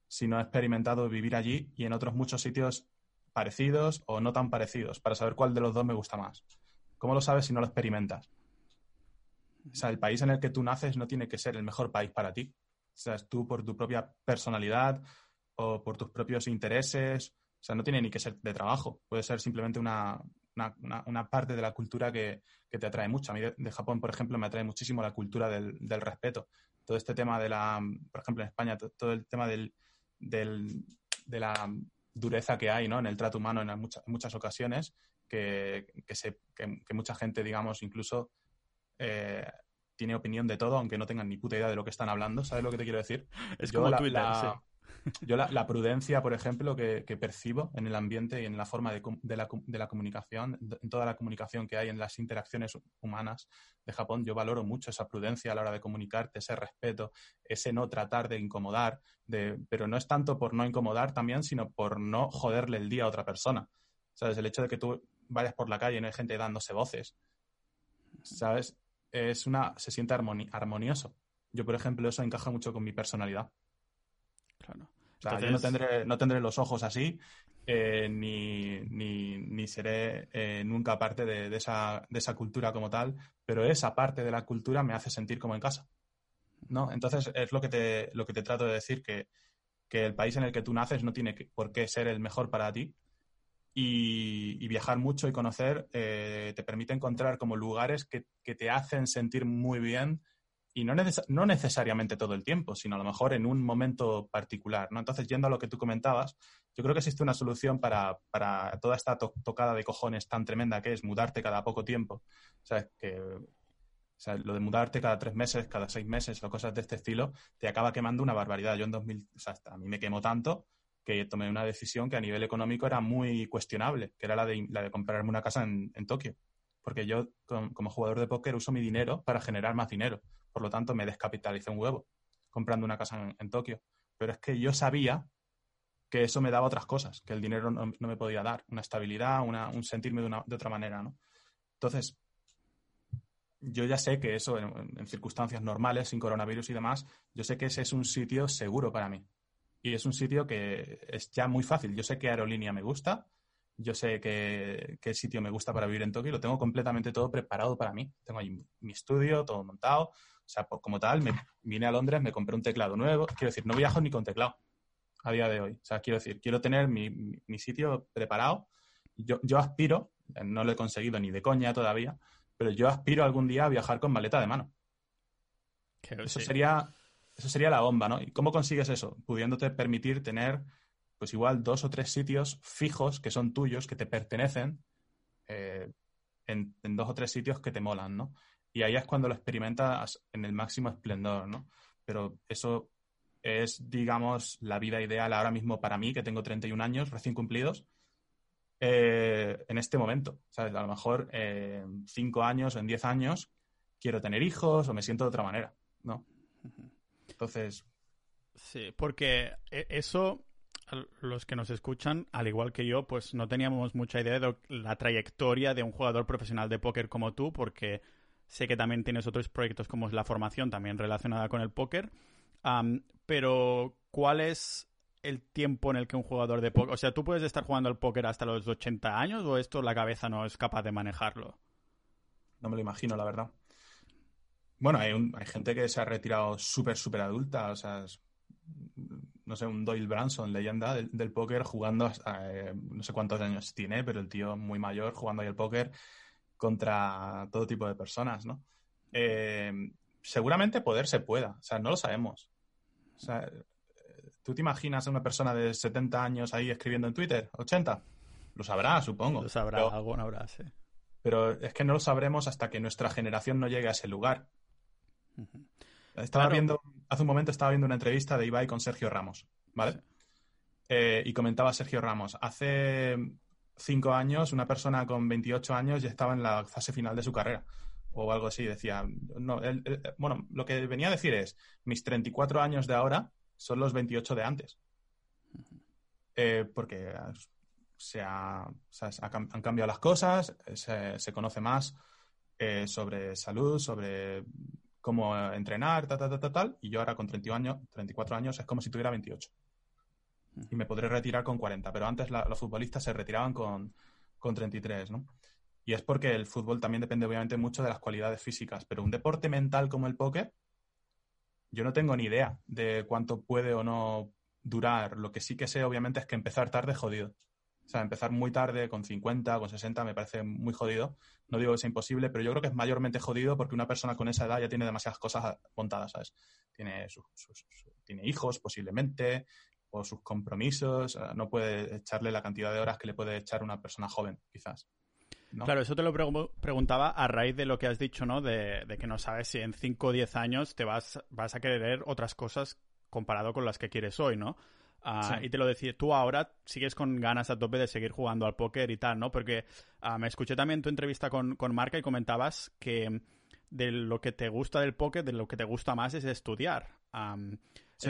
si no he experimentado vivir allí y en otros muchos sitios parecidos o no tan parecidos, para saber cuál de los dos me gusta más. ¿Cómo lo sabes si no lo experimentas? O sea, el país en el que tú naces no tiene que ser el mejor país para ti. O sea, tú por tu propia personalidad o por tus propios intereses. O sea, no tiene ni que ser de trabajo. Puede ser simplemente una, parte de la cultura que, te atrae mucho. A mí de, Japón, por ejemplo, me atrae muchísimo la cultura del, del, respeto. Todo este tema de la, por ejemplo, en España, todo el tema del, de la dureza que hay ¿no? en el trato humano en muchas, muchas ocasiones, que, se, que, mucha gente, digamos, incluso eh, tiene opinión de todo, aunque no tengan ni puta idea de lo que están hablando. ¿Sabes lo que te quiero decir? Es como Twitter, yo la, prudencia, por ejemplo, que, percibo en el ambiente y en la forma de, la, comunicación, en toda la comunicación que hay en las interacciones humanas de Japón, yo valoro mucho esa prudencia a la hora de comunicarte, ese respeto, ese no tratar de incomodar, de, pero no es tanto por no incomodar también, sino por no joderle el día a otra persona. ¿Sabes? El hecho de que tú vayas por la calle y no hay gente dándose voces, ¿sabes? Es una, se siente armonioso. Yo, por ejemplo, eso encaja mucho con mi personalidad. Claro. yo no tendré, no tendré los ojos así, eh, ni, ni, seré eh, nunca parte de, esa, de, esa, cultura como tal, pero esa parte de la cultura me hace sentir como en casa. ¿no? Entonces, es lo que te, lo que te trato de decir, que, el país en el que tú naces no tiene por qué ser el mejor para ti. Y, viajar mucho y conocer eh, te permite encontrar como lugares que, que te hacen sentir muy bien y no, no, necesariamente todo el tiempo, sino a lo mejor en un momento particular, ¿no? Entonces, yendo a lo que tú comentabas, yo creo que existe una solución para, para toda esta tocada de cojones tan tremenda que es mudarte cada poco tiempo. O sea, que lo de mudarte cada tres meses, cada seis meses o cosas de este estilo, te acaba quemando una barbaridad. Yo en 2000, o sea, a mí me quemó tanto que tomé una decisión que a nivel económico era muy cuestionable, que era la de, la de comprarme una casa en, en Tokio. Porque yo, como jugador de póker, uso mi dinero para generar más dinero. Por lo tanto, me descapitalicé un huevo comprando una casa en, Tokio. Pero es que yo sabía que eso me daba otras cosas, que el dinero no, me podía dar, una estabilidad, un sentirme de, otra manera, ¿no? Entonces, yo ya sé que eso, en, circunstancias normales, sin coronavirus y demás, yo sé que ese es un sitio seguro para mí. Y es un sitio que es ya muy fácil. Yo sé qué aerolínea me gusta, yo sé qué, qué sitio me gusta para vivir en Tokio, lo tengo completamente todo preparado para mí. Tengo ahí mi estudio, todo montado, o sea, como tal, me vine a Londres, me compré un teclado nuevo. Quiero decir, no viajo ni con teclado a día de hoy. O sea, quiero decir, quiero tener mi, mi, sitio preparado. Yo, yo aspiro, no lo he conseguido ni de coña todavía, pero yo aspiro algún día a viajar con maleta de mano. eso sería, eso sería la bomba, ¿no? ¿Y cómo consigues eso? Pudiéndote permitir tener, pues igual, dos o tres sitios fijos que son tuyos, que te pertenecen, eh, en, en, dos o tres sitios que te molan, ¿no? Y ahí es cuando lo experimentas en el máximo esplendor, ¿no? Pero eso es, digamos, la vida ideal ahora mismo para mí, que tengo 31 años recién cumplidos, eh, en este momento. ¿sabes? A lo mejor en 5 años o en 10 años quiero tener hijos o me siento de otra manera, ¿no? Entonces... Sí, porque e, eso, los que nos escuchan, al igual que yo, pues no teníamos mucha idea de la trayectoria de un jugador profesional de póker como tú, porque Sé que también tienes otros proyectos como es la formación, también relacionada con el póker. pero, ¿cuál es el tiempo en el que un jugador de póker... O sea, ¿tú puedes estar jugando al póker hasta los 80 años o esto la cabeza no es capaz de manejarlo? No me lo imagino, la verdad. Bueno, hay, hay gente que se ha retirado súper, súper adulta. O sea, no sé, un Doyle Branson, leyenda del, póker, jugando, eh, no sé cuántos años tiene, pero el tío muy mayor jugando ahí al póker contra todo tipo de personas, ¿no? Eh, seguramente poder se pueda, o sea, no lo sabemos. O sea, ¿tú te imaginas a una persona de 70 años ahí escribiendo en Twitter? ¿80? Lo sabrá, supongo. Lo sabrá, algo no habrá, sí. Pero es que no lo sabremos hasta que nuestra generación no llegue a ese lugar. Estaba viendo, hace un momento estaba viendo una entrevista de Ibai con Sergio Ramos, ¿vale? Eh, y comentaba Sergio Ramos, hace cinco años, una persona con 28 años ya estaba en la fase final de su carrera o algo así. Decía, no, bueno, lo que venía a decir es, mis 34 años de ahora son los 28 de antes. Eh, porque se, han cambiado las cosas, se, conoce más eh, sobre salud, sobre cómo entrenar, tal, tal, tal, tal, y yo ahora con 31 años, 34 años es como si tuviera 28. Y me podré retirar con 40, pero antes los futbolistas se retiraban con, con 33, ¿no? Y es porque el fútbol también depende obviamente mucho de las cualidades físicas, pero un deporte mental como el póker, yo no tengo ni idea de cuánto puede o no durar. Lo que sí que sé obviamente es que empezar tarde es jodido. O sea, empezar muy tarde, con 50, con 60, me parece muy jodido. No digo que sea imposible, pero yo creo que es mayormente jodido porque una persona con esa edad ya tiene demasiadas cosas montadas, ¿sabes? Tiene, tiene hijos, posiblemente, o sus compromisos. No puede echarle la cantidad de horas que le puede echar una persona joven, quizás. Claro, eso te lo preguntaba a raíz de lo que has dicho, ¿no? De, que no sabes si en 5 o 10 años te vas, vas a querer otras cosas comparado con las que quieres hoy, ¿no? Ah, y te lo decía, tú ahora sigues con ganas a tope de seguir jugando al póker y tal, ¿no? Porque ah, me escuché también tu entrevista con, con Marca y comentabas que de lo que te gusta del póker, de lo que te gusta más es estudiar.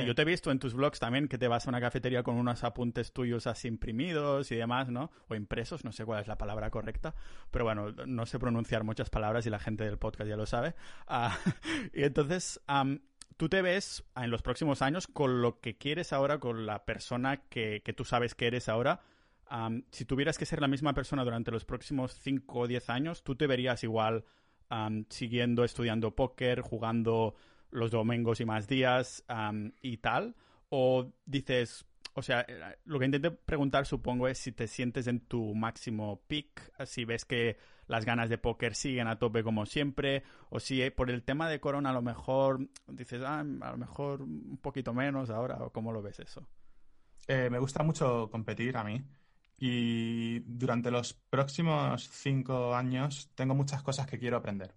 Yo te he visto en tus blogs también que te vas a una cafetería con unos apuntes tuyos así imprimidos y demás, ¿no? O impresos, no sé cuál es la palabra correcta, pero bueno, no sé pronunciar muchas palabras y la gente del podcast ya lo sabe. Ah, <laughs> y entonces, tú te ves en los próximos años con lo que quieres ahora, con la persona que, tú sabes que eres ahora. si tuvieras que ser la misma persona durante los próximos 5 o 10 años, ¿tú te verías igual siguiendo estudiando póker, jugando los domingos y más días y tal? ¿O dices, o sea, eh, lo que intento preguntar supongo es si te sientes en tu máximo peak, si ves que las ganas de póker siguen a tope como siempre, o si eh, por el tema de Corona a lo mejor dices, ah, a lo mejor un poquito menos ahora, o cómo lo ves eso. Eh, me gusta mucho competir a mí y durante los próximos cinco años tengo muchas cosas que quiero aprender.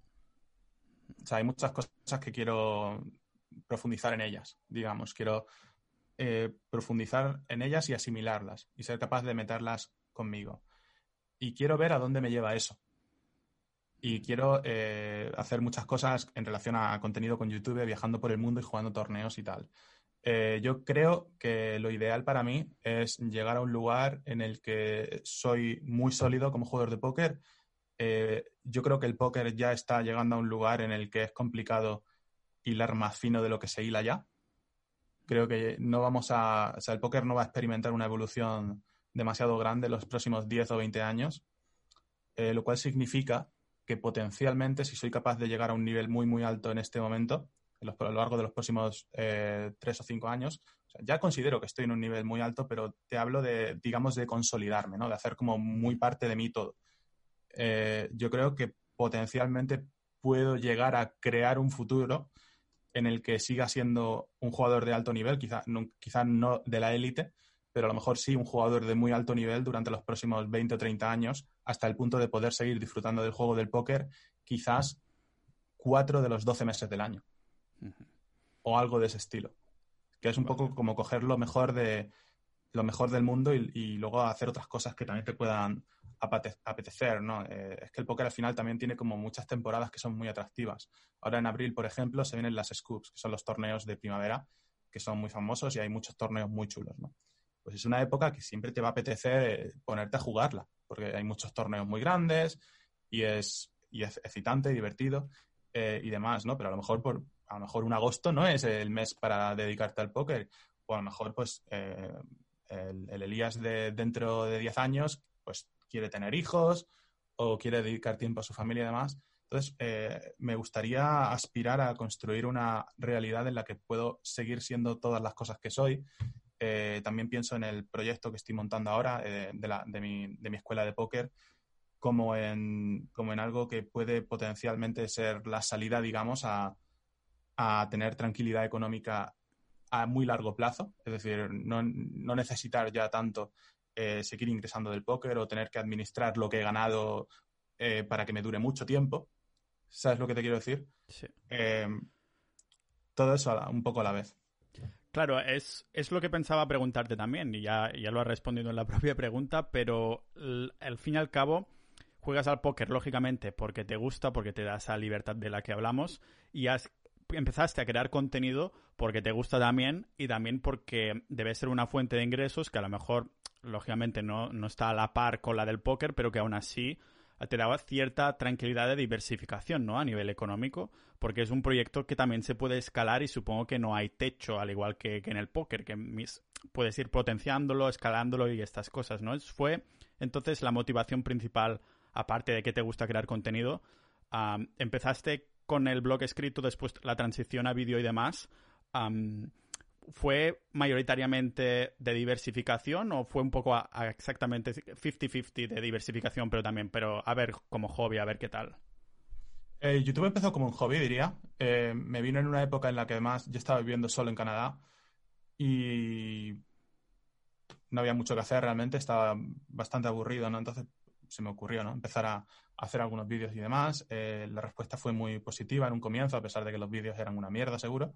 O sea, hay muchas cosas que quiero profundizar en ellas, digamos. Quiero eh, profundizar en ellas y asimilarlas y ser capaz de meterlas conmigo. Y quiero ver a dónde me lleva eso. Y quiero eh, hacer muchas cosas en relación a contenido con YouTube, viajando por el mundo y jugando torneos y tal. Eh, yo creo que lo ideal para mí es llegar a un lugar en el que soy muy sólido como jugador de póker yo creo que el póker ya está llegando a un lugar en el que es complicado hilar más fino de lo que se hila ya. Creo que no vamos a. O sea, el póker no va a experimentar una evolución demasiado grande en los próximos 10 o 20 años, eh, lo cual significa que potencialmente, si soy capaz de llegar a un nivel muy, muy alto en este momento, a lo largo de los próximos eh, tres o cinco años, ya considero que estoy en un nivel muy alto, pero te hablo de, digamos, de consolidarme, ¿no? De hacer como muy parte de mí todo. Eh, yo creo que potencialmente puedo llegar a crear un futuro en el que siga siendo un jugador de alto nivel, quizás no, no de la élite, pero a lo mejor sí un jugador de muy alto nivel durante los próximos 20 o 30 años, hasta el punto de poder seguir disfrutando del juego del póker, quizás cuatro de los 12 meses del año. O algo de ese estilo. Que es un poco como coger lo mejor de lo mejor del mundo y, y luego hacer otras cosas que también te puedan apetecer, ¿no? Eh, es que el póker al final también tiene como muchas temporadas que son muy atractivas. Ahora en abril, por ejemplo, se vienen las Scoops, que son los torneos de primavera, que son muy famosos y hay muchos torneos muy chulos, ¿no? Pues es una época que siempre te va a apetecer ponerte a jugarla, porque hay muchos torneos muy grandes y es, y es excitante, divertido eh, y demás, ¿no? Pero a lo mejor por, a lo mejor un agosto no es el mes para dedicarte al póker, o a lo mejor pues eh, el, el, Elías de dentro de 10 años pues quiere tener hijos o quiere dedicar tiempo a su familia y demás. Entonces, eh, me gustaría aspirar a construir una realidad en la que puedo seguir siendo todas las cosas que soy. Eh, también pienso en el proyecto que estoy montando ahora eh, de, mi, escuela de póker como en, algo que puede potencialmente ser la salida, digamos, a, tener tranquilidad económica a muy largo plazo. Es decir, no necesitar ya tanto eh, seguir ingresando del póker o tener que administrar lo que he ganado eh, para que me dure mucho tiempo. ¿Sabes lo que te quiero decir? Sí. Eh, todo eso un poco a la vez. Claro, es, es, lo que pensaba preguntarte también, y ya, ya lo has respondido en la <laughs> propia pregunta, pero al fin y al cabo, juegas al póker, lógicamente, porque te gusta, porque te da esa libertad de la que hablamos, y has, empezaste a crear contenido porque te gusta también, y también porque debe ser una fuente de ingresos que a lo mejor lógicamente no, no está a la par con la del póker, pero que aún así te daba cierta tranquilidad de diversificación, ¿no? A nivel económico, porque es un proyecto que también se puede escalar y supongo que no hay techo, al igual que, en el póker, que puedes ir potenciándolo, escalándolo y estas cosas, ¿no? Fue entonces la motivación principal, aparte de que te gusta crear contenido, empezaste con el blog escrito, después la transición a vídeo y demás. ¿Fue mayoritariamente de diversificación o fue un poco a, exactamente 50-50 de diversificación, pero también, pero a ver como hobby, a ver qué tal? Eh, YouTube empezó como un hobby, diría. Eh, me vino en una época en la que además yo estaba viviendo solo en Canadá y no había mucho que hacer realmente, estaba bastante aburrido, ¿no? Entonces se me ocurrió, ¿no? Empezar a, hacer algunos vídeos y demás. Eh, la respuesta fue muy positiva en un comienzo, a pesar de que los vídeos eran una mierda, seguro.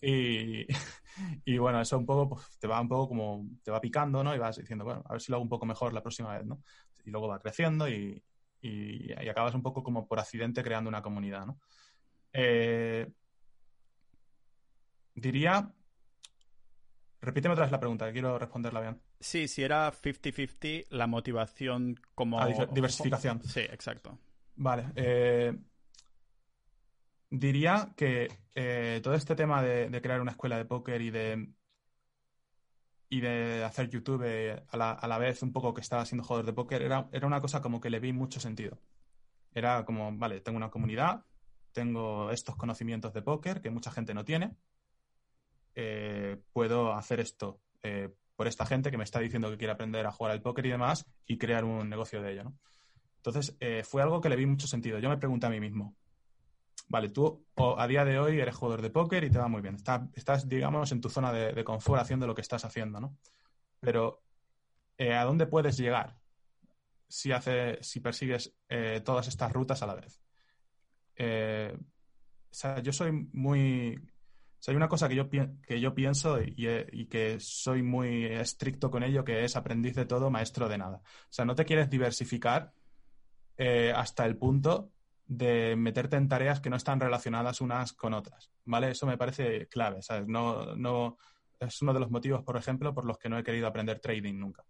Y, <laughs> y, bueno, eso un poco pues, te va un poco como te va picando, ¿no? Y vas diciendo, bueno, a ver si lo hago un poco mejor la próxima vez, ¿no? Y luego va creciendo y, y, acabas un poco como por accidente creando una comunidad, ¿no? Eh, diría, repíteme otra vez la pregunta, que quiero responderla bien. Sí, si era 50-50, la motivación como... diversificación. Sí, exacto. Vale. Eh, diría que eh, todo este tema de, crear una escuela de póker y de y de hacer YouTube eh, a, la, a, la, vez un poco que estaba siendo jugador de póker era, era una cosa como que le vi mucho sentido. Era como, vale, tengo una comunidad, tengo estos conocimientos de póker que mucha gente no tiene, eh, puedo hacer esto por esta gente que me está diciendo que quiere aprender a jugar al póker y demás y crear un negocio de ello. Entonces, fue algo que le vi mucho sentido. Yo me pregunté a mí mismo, vale, tú a día de hoy eres jugador de póker y te va muy bien. Estás, digamos, en tu zona de, confort haciendo lo que estás haciendo, ¿no? Pero, eh, ¿a dónde puedes llegar si, hace, si persigues eh, todas estas rutas a la vez? Eh, o sea, yo soy muy... O hay una cosa que yo, que yo pienso y, y, que soy muy estricto con ello, que es aprendiz de todo, maestro de nada. O sea, no te quieres diversificar hasta el punto de meterte en tareas que no están relacionadas unas con otras, ¿vale? Eso me parece clave, ¿sabes? No, no, es uno de los motivos, por ejemplo, por los que no he querido aprender trading nunca.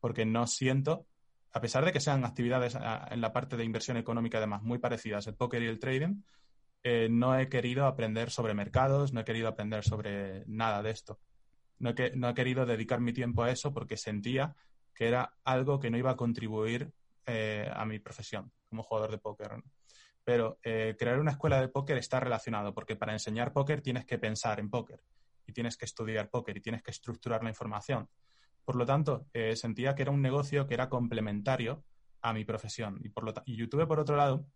Porque no siento, a pesar de que sean actividades en la parte de inversión económica además muy parecidas, el póker y el trading, eh, no he querido aprender sobre mercados, no he querido aprender sobre nada de esto. No he, no he querido dedicar mi tiempo a eso porque sentía que era algo que no iba a contribuir eh, a mi profesión como jugador de póker. Pero eh, crear una escuela de póker está relacionado, porque para enseñar póker tienes que pensar en póker y tienes que estudiar póker y tienes que estructurar la información. Por lo tanto, eh, sentía que era un negocio que era complementario a mi profesión. Y, por lo y YouTube, por otro lado,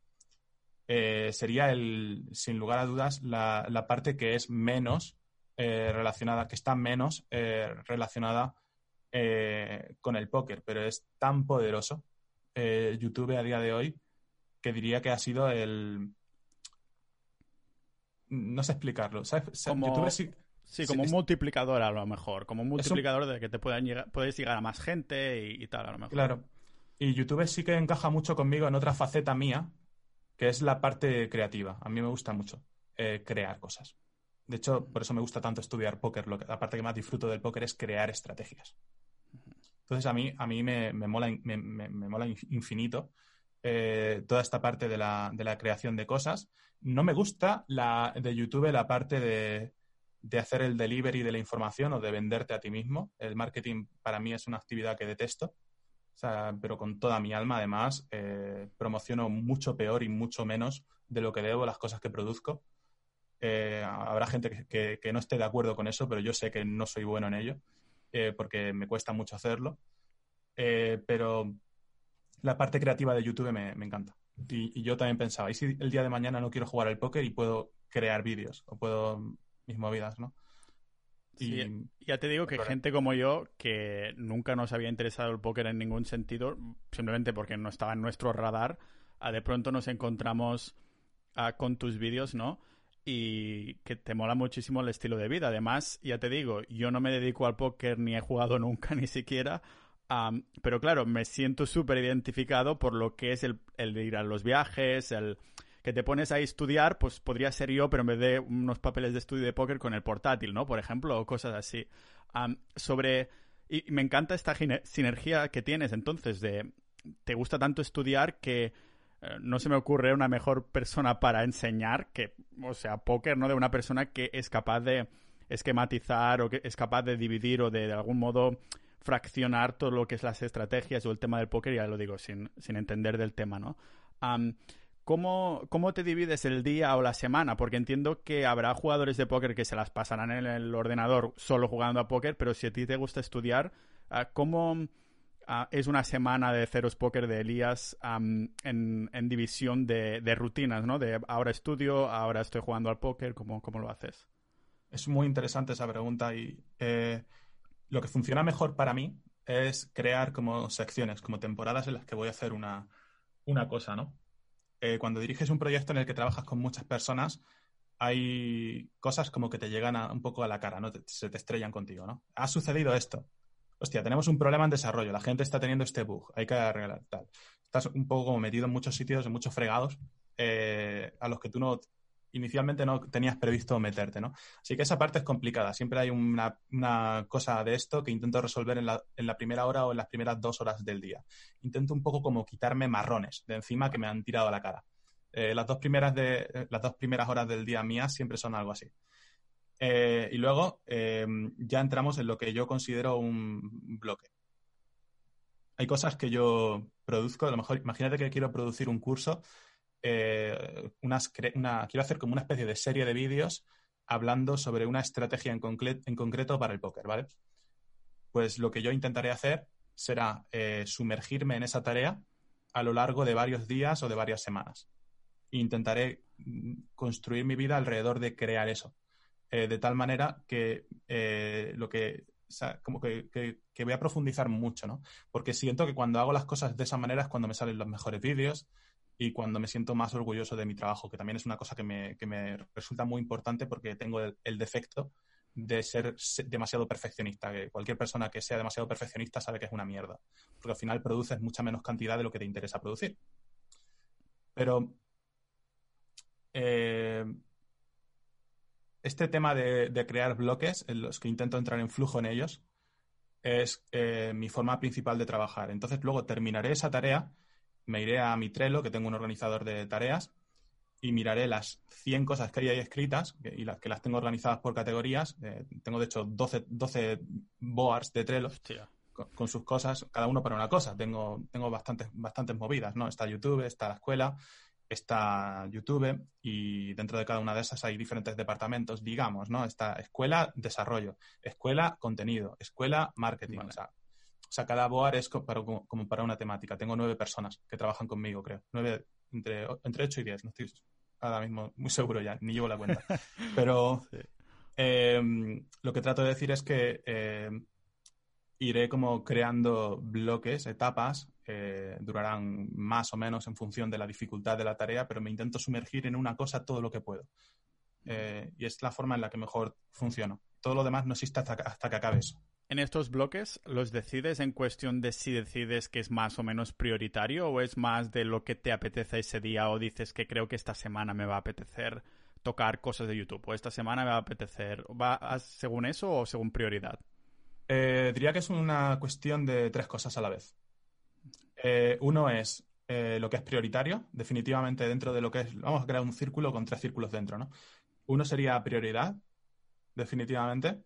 sería el, sin lugar a dudas, la, parte que es menos relacionada, que está menos relacionada con el póker, pero es tan poderoso eh, YouTube a día de hoy que diría que ha sido el... No sé explicarlo. Como... sí... como un multiplicador a lo mejor, como un multiplicador de que te puedan llegar, puedes llegar a más gente y, tal, a lo mejor. Claro. Y YouTube sí que encaja mucho conmigo en otra faceta mía, que es la parte creativa. A mí me gusta mucho eh, crear cosas. De hecho, por eso me gusta tanto estudiar póker. Lo que, la parte que más disfruto del póker es crear estrategias. Entonces a mí, a mí me, mola, me, mola infinito eh, toda esta parte de la, de la, creación de cosas. No me gusta la, de YouTube la parte de, de, hacer el delivery de la información o de venderte a ti mismo. El marketing para mí es una actividad que detesto. pero con toda mi alma, además, eh, promociono mucho peor y mucho menos de lo que debo las cosas que produzco. Eh, habrá gente que, que, no esté de acuerdo con eso, pero yo sé que no soy bueno en ello. Eh, porque me cuesta mucho hacerlo. Eh, pero la parte creativa de YouTube me, encanta. Y, yo también pensaba, ¿y si el día de mañana no quiero jugar al póker y puedo crear vídeos o puedo mis movidas, ¿no? Y, ya te digo que gente como yo, que nunca nos había interesado el póker en ningún sentido, simplemente porque no estaba en nuestro radar, de pronto nos encontramos ah, con tus vídeos, ¿no? Y que te mola muchísimo el estilo de vida. Además, ya te digo, yo no me dedico al póker ni he jugado <laughs> nunca ni siquiera, pero claro, me siento súper identificado por lo que es el, el, de ir a los viajes, el que te pones a estudiar, pues podría ser yo, pero en vez de unos papeles de estudio de póker con el portátil, ¿no? Por ejemplo, o cosas así. sobre... Y me encanta esta sinergia que tienes entonces de te gusta tanto estudiar que no se me ocurre una mejor persona para enseñar que, o sea, póker, ¿no? De una persona que es capaz de esquematizar o que es capaz de dividir o de, de algún modo fraccionar todo lo que es las estrategias o el tema del póker, ya lo digo, sin, sin entender del tema, ¿no? ¿cómo, ¿Cómo te divides el día o la semana? Porque entiendo que habrá jugadores de póker que se las pasarán en el ordenador solo jugando a póker, pero si a ti te gusta estudiar, ah, ¿cómo Ah, es una semana de Ceros Poker de Elías en, división de, rutinas, ¿no? De ahora estudio, ahora estoy jugando al póker, ¿cómo, ¿cómo, lo haces? Es muy interesante esa pregunta y eh, lo que funciona mejor para mí es crear como secciones, como temporadas en las que voy a hacer una, cosa, ¿no? Eh, cuando diriges un proyecto en el que trabajas con muchas personas, hay cosas como que te llegan un poco a la cara, ¿no? se te estrellan contigo, ¿no? Ha sucedido esto hostia, tenemos un problema en desarrollo, la gente está teniendo este bug, hay que arreglar tal. Estás un poco como metido en muchos sitios, en muchos fregados, eh, a los que tú no inicialmente no tenías previsto meterte, ¿no? Así que esa parte es complicada. Siempre hay una, cosa de esto que intento resolver en la, primera hora o en las primeras dos horas del día. Intento un poco como quitarme marrones de encima que me han tirado a la cara. Eh, las, dos primeras de, las dos primeras horas del día mías siempre son algo así. Eh, y luego eh, ya entramos en lo que yo considero un bloque. Hay cosas que yo produzco, a lo mejor imagínate que quiero producir un curso, eh, quiero hacer como una especie de serie de vídeos hablando sobre una estrategia en, en, concreto para el póker, ¿vale? Pues lo que yo intentaré hacer será sumergirme en esa tarea a lo largo de varios días o de varias semanas. intentaré mm, construir mi vida alrededor de crear eso. Eh, de tal manera que eh, lo que como que, voy a profundizar mucho, ¿no? Porque siento que cuando hago las cosas de esa manera es cuando me salen los mejores vídeos y cuando me siento más orgulloso de mi trabajo, que también es una cosa que me, resulta muy importante porque tengo el, defecto de ser demasiado perfeccionista. Que cualquier persona que sea demasiado perfeccionista sabe que es una mierda, porque al final produces mucha menos cantidad de lo que te interesa producir. Pero eh, este tema de, crear bloques, en los que intento entrar en flujo en ellos, es eh, mi forma principal de trabajar. Entonces, luego terminaré esa tarea, me iré a mi Trello, que tengo un organizador de tareas, y miraré las 100 cosas que hay ahí escritas y las que las tengo organizadas por categorías. Eh, tengo, de hecho, 12, 12 boards de Trello con, sus cosas, cada uno para una cosa. Tengo, tengo bastantes, bastantes movidas, ¿no? Está YouTube, está la escuela, está YouTube y dentro de cada una de esas hay diferentes departamentos, digamos, ¿no? Está escuela, desarrollo, escuela, contenido, escuela, marketing. O, sea, cada board es como, para una temática. Tengo nueve personas que trabajan conmigo, creo. Nueve, entre, entre ocho y diez, no estoy ahora mismo muy seguro ya, ni llevo la cuenta. <laughs> Pero em, lo que trato de decir es que em, iré como creando bloques, etapas, durarán más o menos en función de la dificultad de la tarea, pero me intento sumergir en una cosa todo lo que puedo. Eh, y es la forma en la que mejor funciono. Todo lo demás no existe hasta, hasta que acabes. ¿En estos bloques los decides en cuestión de si decides que es más o menos prioritario o es más de lo que te apetece ese día o dices que creo que esta semana me va a apetecer tocar cosas de YouTube o esta semana me va a apetecer? ¿Va según eso o según prioridad? Eh, diría que es una cuestión de tres cosas a la vez. Eh, uno es eh, lo que es prioritario, definitivamente dentro de lo que es, vamos a crear un círculo con tres círculos dentro, ¿no? Uno sería prioridad, definitivamente.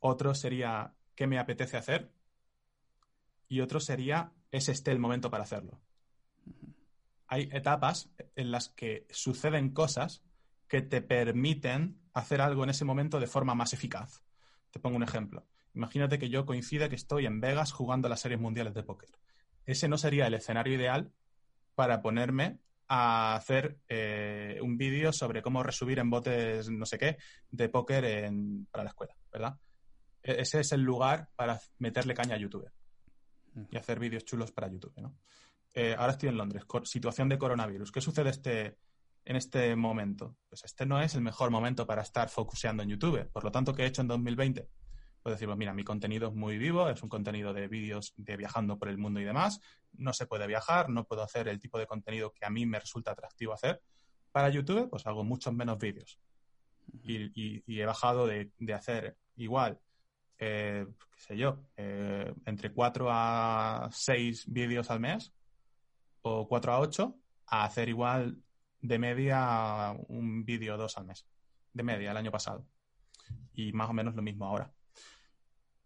Otro sería qué me apetece hacer. Y otro sería es este el momento para hacerlo. Hay etapas en las que suceden cosas que te permiten hacer algo en ese momento de forma más eficaz. Te pongo un ejemplo. Imagínate que yo coincide que estoy en Vegas jugando las series mundiales de póker ese no sería el escenario ideal para ponerme a hacer eh, un vídeo sobre cómo resubir en botes no sé qué de póker para la escuela, ¿verdad? E-, ese es el lugar para meterle caña a YouTube y hacer vídeos chulos para YouTube, ¿no? Eh, ahora estoy en Londres, situación de coronavirus. ¿Qué sucede este, en este momento? Pues este no es el mejor momento para estar focuseando en YouTube. Por lo tanto, ¿qué he hecho en 2020? Puedo decir, mira, mi contenido es muy vivo, es un contenido de vídeos de viajando por el mundo y demás. No se puede viajar, no puedo hacer el tipo de contenido que a mí me resulta atractivo hacer. Para YouTube, pues hago muchos menos vídeos. Y, he bajado de, hacer igual, eh, qué sé yo, eh, entre 4 a 6 vídeos al mes o 4 a 8 a hacer igual de media un vídeo o dos al mes. De media el año pasado. Y más o menos lo mismo ahora.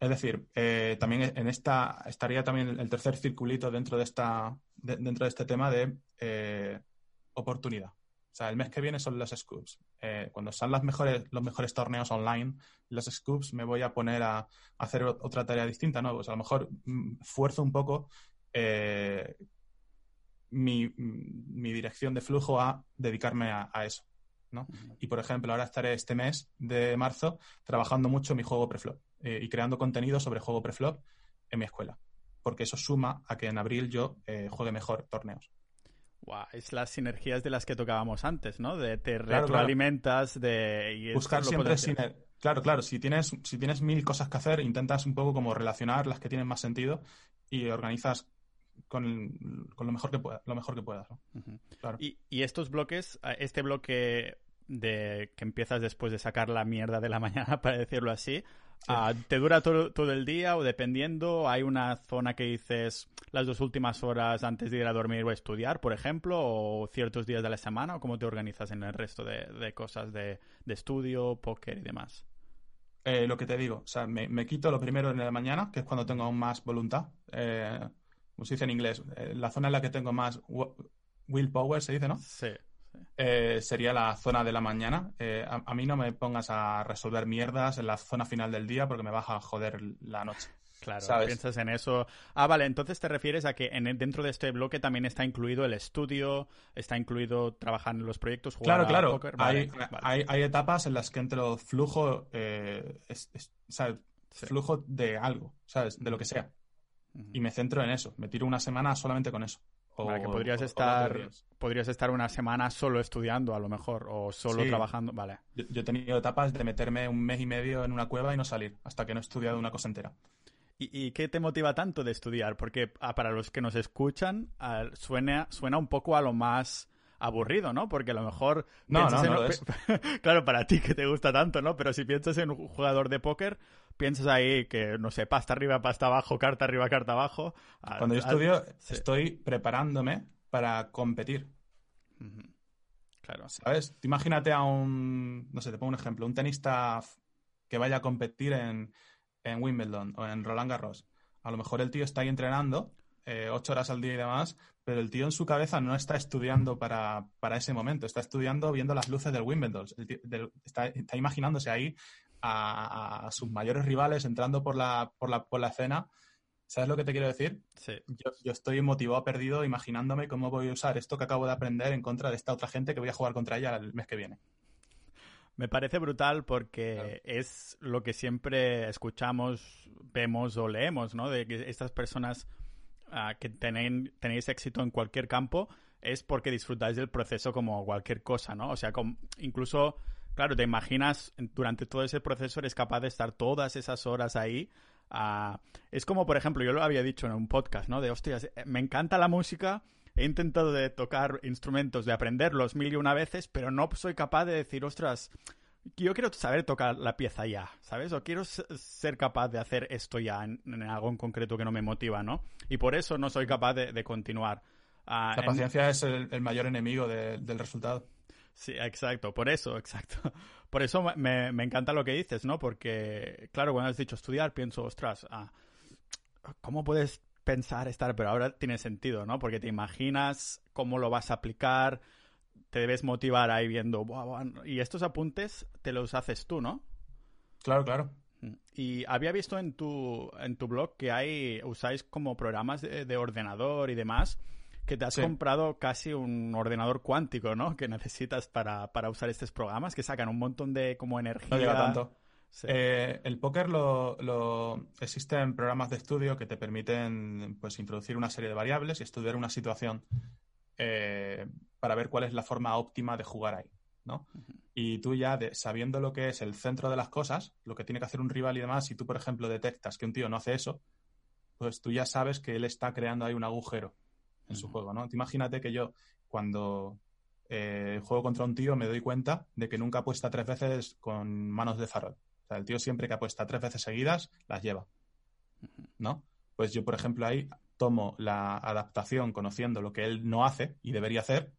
Es decir, eh, también en esta estaría también el tercer circulito dentro de esta dentro de este tema de eh, oportunidad. O sea, el mes que viene son los scoops. Eh, cuando están las mejores, los mejores torneos online, los scoops me voy a poner a, hacer otra tarea distinta, ¿no? Pues a lo mejor mm, fuerzo un poco mi, mi, dirección de flujo a dedicarme a, eso. ¿no? Y por ejemplo, ahora estaré este mes de marzo trabajando mucho mi juego preflop eh, y creando contenido sobre juego preflop en mi escuela, porque eso suma a que en abril yo eh, juegue mejor torneos. Wow, es las sinergias de las que tocábamos antes, ¿no? De te retroalimentas, de... Buscar siempre Claro, claro, si tienes, si tienes mil cosas que hacer, intentas un poco como relacionar las que tienen más sentido y organizas con, lo mejor que pueda, lo mejor que puedas. y, y, estos bloques, este bloque de que empiezas después de sacar la mierda de la <laughs> mañana, para decirlo así, ah, ¿te dura todo, todo, el día o dependiendo? ¿Hay una zona que dices las dos últimas horas antes de ir a dormir o estudiar, por ejemplo, o ciertos días de la semana? ¿O cómo te organizas en el resto de, cosas de, estudio, póker y demás? Eh, lo que te digo, o sea, me, me, quito lo primero en la mañana, que es cuando tengo más voluntad. Eh, como se dice en inglés, eh, la zona en la que tengo más willpower, se dice, ¿no? Sí. Eh, sería la zona de la mañana. Eh, a, mí no me pongas a resolver mierdas en la zona final del día porque me vas a joder la noche. Claro, piensas en eso. Ah, vale, entonces te refieres a que en dentro de este bloque también está incluido el estudio, está incluido trabajar en los proyectos, jugar claro, claro. hay, Hay, etapas en las que entro flujo, flujo de algo, ¿sabes? De lo que sea y me centro en eso. Me tiro una semana solamente con eso. Que podrías estar podrías estar una semana solo estudiando a lo mejor o solo trabajando, vale. Yo, he tenido etapas de meterme un mes y medio en una cueva y no salir hasta que no he estudiado una cosa entera. ¿Y, qué te motiva tanto de estudiar? Porque ah, para los que nos escuchan suena, suena un poco a lo más aburrido, ¿no? Porque a lo mejor... No, no, no <laughs> claro, para ti que te gusta tanto, ¿no? Pero si piensas en un jugador de póker, piensas ahí que, no sé, pasta arriba, pasta abajo, carta arriba, carta abajo. Cuando yo estudio, estoy preparándome para competir. Claro. ¿Sabes? Imagínate a un, no sé, te pongo un ejemplo, un tenista que vaya a competir en, en Wimbledon o en Roland Garros. A lo mejor el tío está ahí entrenando eh, ocho horas al día y demás, pero el tío en su cabeza no está estudiando para, ese momento, está estudiando viendo las luces del Wimbledon, está, está, imaginándose ahí a, sus mayores rivales entrando por la, por la, por la escena. ¿Sabes lo que te quiero decir? Sí. Yo, estoy motivado, perdido, imaginándome cómo voy a usar esto que acabo de aprender en contra de esta otra gente que voy a jugar contra ella el mes que viene. Me parece brutal porque es lo que siempre escuchamos, vemos o leemos, ¿no? De que estas personas ah, que tenéis éxito en cualquier campo es porque disfrutáis del proceso como cualquier cosa, ¿no? O sea, incluso Claro, te imaginas, durante todo ese proceso eres capaz de estar todas esas horas ahí. Ah, es como, por ejemplo, yo lo había dicho en un podcast, ¿no? De, hostias, eh, me encanta la música, he intentado de tocar instrumentos, de aprenderlos mil y una veces, pero no soy capaz de decir, ostras, yo quiero saber tocar la pieza ya, ¿sabes? O quiero ser capaz de hacer esto ya en, algo en concreto que no me motiva, ¿no? Y por eso no soy capaz de, continuar. Ah, la paciencia es el, mayor enemigo del resultado. Sí, exacto, por eso, <laughs> exacto. Por eso me, me, encanta lo que dices, ¿no? Porque, claro, cuando has dicho estudiar, pienso, ostras, ah, ¿cómo puedes pensar estar? Pero ahora tiene sentido, ¿no? Porque te imaginas cómo lo vas a aplicar, te debes motivar ahí viendo, y estos apuntes te los haces tú, ¿no? Claro, claro. Mm. Y había visto en tu, en tu blog que hay, usáis como programas de ordenador y demás que te has comprado casi un ordenador cuántico, ¿no? Que necesitas para, usar estos programas que sacan un montón de como energía. No llega tanto. Eh, el póker lo, existen programas de estudio que te permiten pues introducir una serie de variables y estudiar una situación eh, para ver cuál es la forma óptima de jugar ahí, ¿no? Y tú ya sabiendo lo que es el centro de las cosas, lo que tiene que hacer un rival y demás, si tú por ejemplo detectas que un tío no hace eso, pues tú ya sabes que él está creando ahí un agujero en su juego, ¿no? imagínate que yo cuando eh, juego contra un tío me doy cuenta de que nunca apuesta tres veces con manos de farol. O sea, el tío siempre que apuesta tres veces seguidas las lleva, ¿no? Pues yo, por ejemplo, ahí tomo la adaptación conociendo lo que él no hace y debería hacer,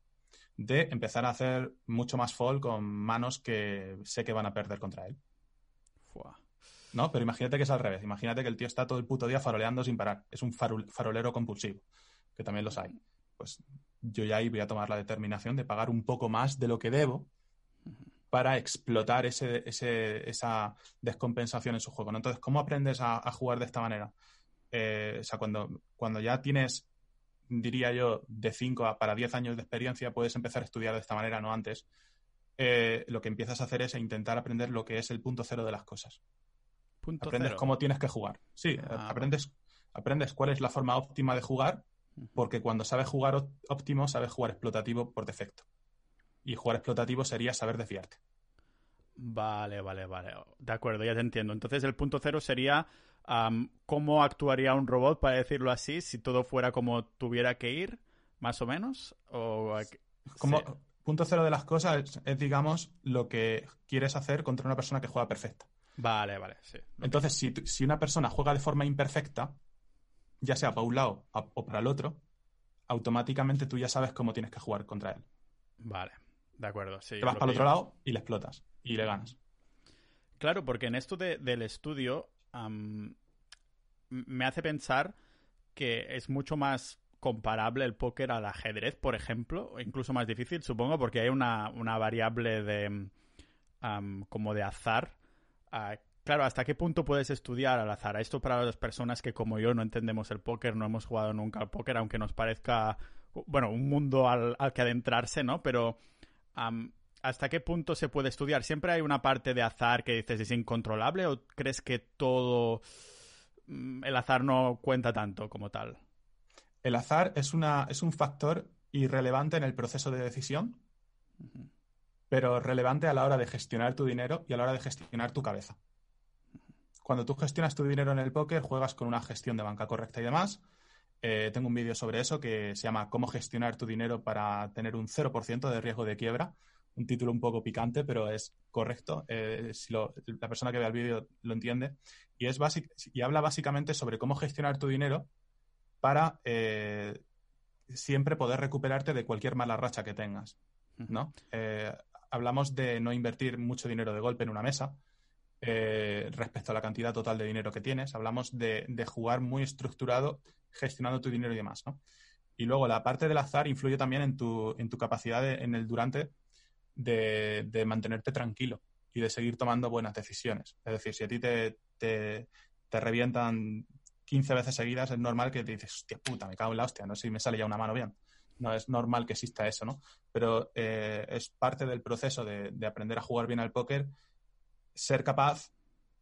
de empezar a hacer mucho más fall con manos que sé que van a perder contra él. ¿No? Pero imagínate que es al revés. Imagínate que el tío está todo el puto día faroleando sin parar. Es un farolero compulsivo, que también los hay. Pues yo ya ahí voy a tomar la determinación de pagar un poco más de lo que debo para explotar ese, esa descompensación en su juego. Entonces, ¿cómo aprendes a, jugar de esta manera? Eh, o sea, cuando, cuando ya tienes, diría yo, de 5 para 10 años de experiencia, puedes empezar a estudiar de esta manera, no antes. Eh, lo que empiezas a hacer es intentar aprender lo que es el punto cero de las cosas. Punto aprendes cómo tienes que jugar. Sí, ah, aprendes, aprendes cuál es la forma óptima de jugar, porque cuando sabes jugar óptimo, sabes jugar explotativo por defecto. Y jugar explotativo sería saber desviarte. Vale, vale, vale. De acuerdo, ya te entiendo. Entonces el punto cero sería cómo actuaría un robot, para decirlo así, si todo fuera como tuviera que ir, más o menos. O... Como, Punto cero de las cosas es, digamos, lo que quieres hacer contra una persona que juega perfecta. Vale, vale, sí. Entonces, si, si una persona juega de forma imperfecta, ya sea para un lado o para el otro, automáticamente tú ya sabes cómo tienes que jugar contra él. Vale, de acuerdo, sí. Te vas para el otro lado y le explotas y le ganas. Claro, porque en esto del estudio me hace pensar que es mucho más comparable el póker al ajedrez, por ejemplo, incluso más difícil, supongo, porque hay una, variable de como de azar. Ah, claro, ¿hasta qué punto puedes estudiar al azar? Esto para las personas que como yo no entendemos el póker, no hemos jugado nunca al póker, aunque nos parezca, bueno, un mundo al, que adentrarse, ¿no? Pero ¿hasta qué punto se puede estudiar? ¿Siempre hay una parte de azar que dices es incontrolable o crees que todo mm, el azar no cuenta tanto como tal? el azar es, una, es un factor irrelevante en el proceso de decisión, pero relevante a la hora de gestionar tu dinero y a la hora de gestionar tu cabeza. Cuando tú gestionas tu dinero en el póker, juegas con una gestión de banca correcta y demás. Eh, tengo un vídeo sobre eso que se llama Cómo gestionar tu dinero para tener un 0% de riesgo de quiebra. Un título un poco picante, pero es correcto. Eh, si la persona que vea el vídeo lo entiende. Y, es y habla básicamente sobre cómo gestionar tu dinero para eh, siempre poder recuperarte de cualquier mala racha que tengas, ¿no? Eh, hablamos de no invertir mucho dinero de golpe en una mesa respecto a la cantidad total de dinero que tienes. Hablamos de, jugar muy estructurado, gestionando tu dinero y demás, ¿no? Y luego la parte del azar influye también en tu, en tu capacidad en el durante de, mantenerte tranquilo y de seguir tomando buenas decisiones. Es decir, si a ti te, te, revientan 15 veces seguidas, es normal que te dices, hostia puta, me cago en la hostia, no sé si me sale ya una mano bien. No es normal que exista eso, ¿no? Pero eh, es parte del proceso de, aprender a jugar bien al póker, ser capaz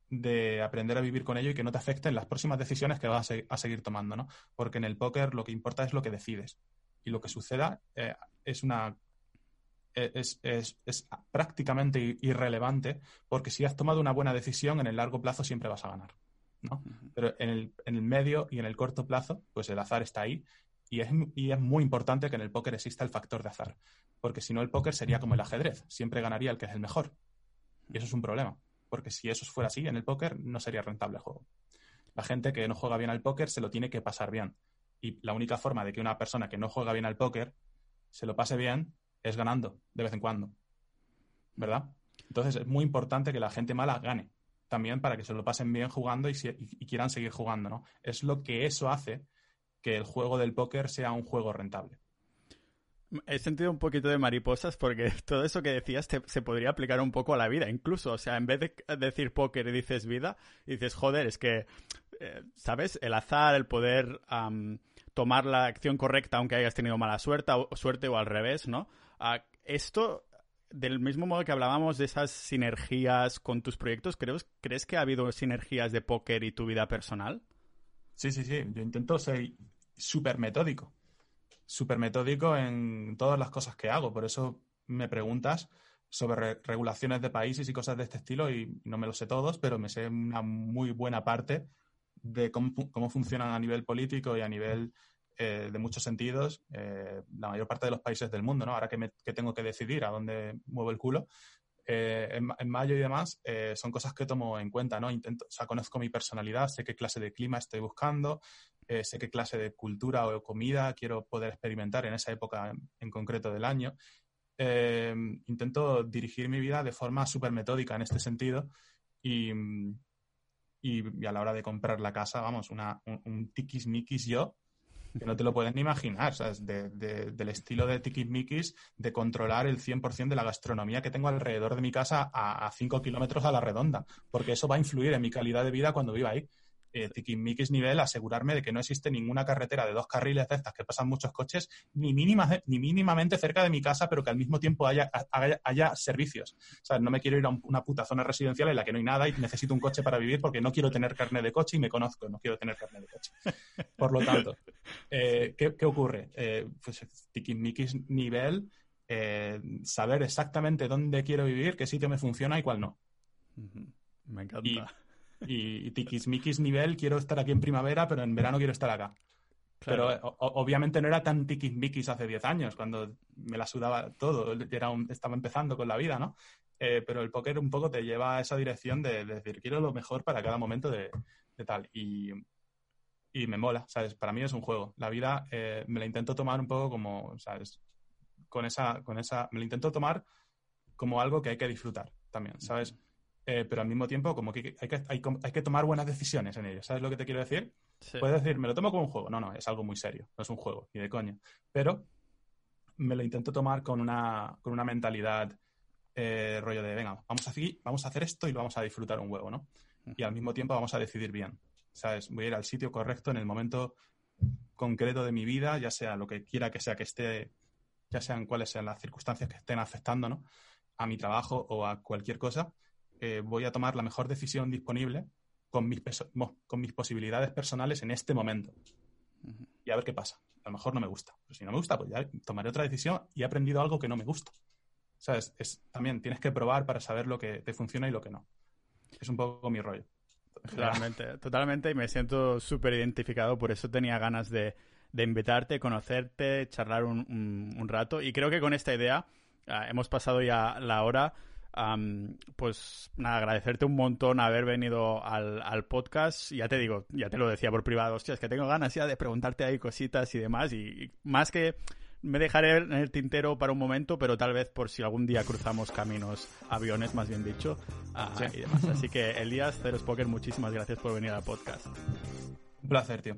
de aprender a vivir con ello y que no te afecten las próximas decisiones que vas a, seguir tomando, ¿no? Porque en el póker lo que importa es lo que decides. Y lo que suceda eh, es una es, es, es, prácticamente irrelevante porque si has tomado una buena decisión en el largo plazo siempre vas a ganar. Pero en el, en el, medio y en el corto plazo, pues el azar está ahí y es, y es muy importante que en el póker exista el factor de azar, porque si no el póker sería como el ajedrez, siempre ganaría el que es el mejor. Y eso es un problema, porque si eso fuera así en el póker no sería rentable el juego. La gente que no juega bien al póker se lo tiene que pasar bien. Y la única forma de que una persona que no juega bien al póker se lo pase bien es ganando de vez en cuando. ¿Verdad? Entonces es muy importante que la gente mala gane también para que se lo pasen bien jugando y, quieran seguir jugando, ¿no? Es lo que eso hace que el juego del póker sea un juego rentable. He sentido un poquito de mariposas porque <laughs> todo eso que decías se podría aplicar un poco a la vida, incluso. O sea, en vez de decir póker y dices vida, dices, joder, es que, eh, ¿sabes? El azar, el poder tomar la acción correcta aunque hayas tenido mala suerte o, suerte o al revés, ¿no? Ah, esto del mismo modo que hablábamos de esas sinergias con tus proyectos, ¿crees, que ha habido sinergias de póker y tu vida personal? Sí, sí, sí. Yo intento ser súper metódico. Súper metódico en todas las cosas que hago. Por eso me preguntas sobre regulaciones de países y cosas de este estilo y no me lo sé todos, pero me sé una muy buena parte de cómo, cómo funcionan a nivel político y a nivel eh, de muchos sentidos eh, la mayor parte de los países del mundo, ¿no? Ahora que, me, que tengo que decidir a dónde muevo el culo, eh, en, mayo y demás, son cosas que tomo en cuenta, ¿no? Intento, o sea, conozco mi personalidad, sé qué clase de clima estoy buscando, eh, sé qué clase de cultura o comida quiero poder experimentar en esa época en, concreto del año. Eh, intento dirigir mi vida de forma súper metódica en este sentido y, y, a la hora de comprar la casa, vamos, una, un, un tiquismiquis yo que no te lo puedes ni imaginar, ¿sabes? del estilo de tiquismiquis de controlar el 100% de la gastronomía que tengo alrededor de mi casa a 5 kilómetros a la redonda, porque eso va a influir en mi calidad de vida cuando viva ahí eh, tiquismiquis nivel asegurarme de que no existe ninguna carretera de dos carriles de estas que pasan muchos coches, ni, ni mínimamente cerca de mi casa, pero que al mismo tiempo haya, haya, servicios. O sea, no me quiero ir a una puta zona residencial en la que no hay nada y necesito un coche para vivir porque no quiero tener carne de coche y me conozco, no quiero tener carne de coche. Por lo tanto, <laughs> eh, ¿qué, ocurre? Eh, pues tiquismiquis nivel, eh, saber exactamente dónde quiero vivir, qué sitio me funciona y cuál no. Me encanta y, tiquismiquis nivel quiero estar aquí en primavera, pero en verano quiero estar acá. Pero obviamente no era tan tiquismiquis hace 10 años, cuando me la sudaba todo, era estaba empezando con la vida, ¿no? Eh, pero el póker un poco te lleva a esa dirección de, decir, quiero lo mejor para cada momento de, tal. Y, y, me mola, ¿sabes? Para mí es un juego. La vida eh, me la intento tomar un poco como, ¿sabes? Con esa, con esa, me la intento tomar como algo que hay que disfrutar también, ¿sabes? Eh, pero al mismo tiempo como que hay, que hay, que tomar buenas decisiones en ello. ¿Sabes lo que te quiero decir? Puedes decir, me lo tomo como un juego. No, no, es algo muy serio. No es un juego, ni de coña. Pero me lo intento tomar con una, con una mentalidad eh, rollo de, venga, vamos a, seguir, vamos a hacer esto y lo vamos a disfrutar un huevo, ¿no? Y al mismo tiempo vamos a decidir bien. ¿Sabes? Voy a ir al sitio correcto en el momento concreto de mi vida, ya sea lo que quiera que sea que esté, ya sean cuáles sean las circunstancias que estén afectando, ¿no? A mi trabajo o a cualquier cosa eh, voy a tomar la mejor decisión disponible con mis, con mis posibilidades personales en este momento. Y a ver qué pasa. A lo mejor no me gusta. Pero si no me gusta, pues ya tomaré otra decisión y he aprendido algo que no me gusta. ¿Sabes? Es, también tienes que probar para saber lo que te funciona y lo que no. Es un poco mi rollo. Totalmente, totalmente. Y me siento súper identificado. Por eso tenía ganas de, invitarte, conocerte, charlar un, rato. Y creo que con esta idea ah, hemos pasado ya la hora pues nada, agradecerte un montón haber venido al, al, podcast. Ya te digo, ya te lo decía por privado, hostia, es que tengo ganas ya de preguntarte ahí cositas y demás. Y, más que me dejaré en el tintero para un momento, pero tal vez por si algún día cruzamos caminos, aviones más bien dicho, ah, y demás. Así que Elías, Cero Poker, muchísimas gracias por venir al podcast. Un placer, tío.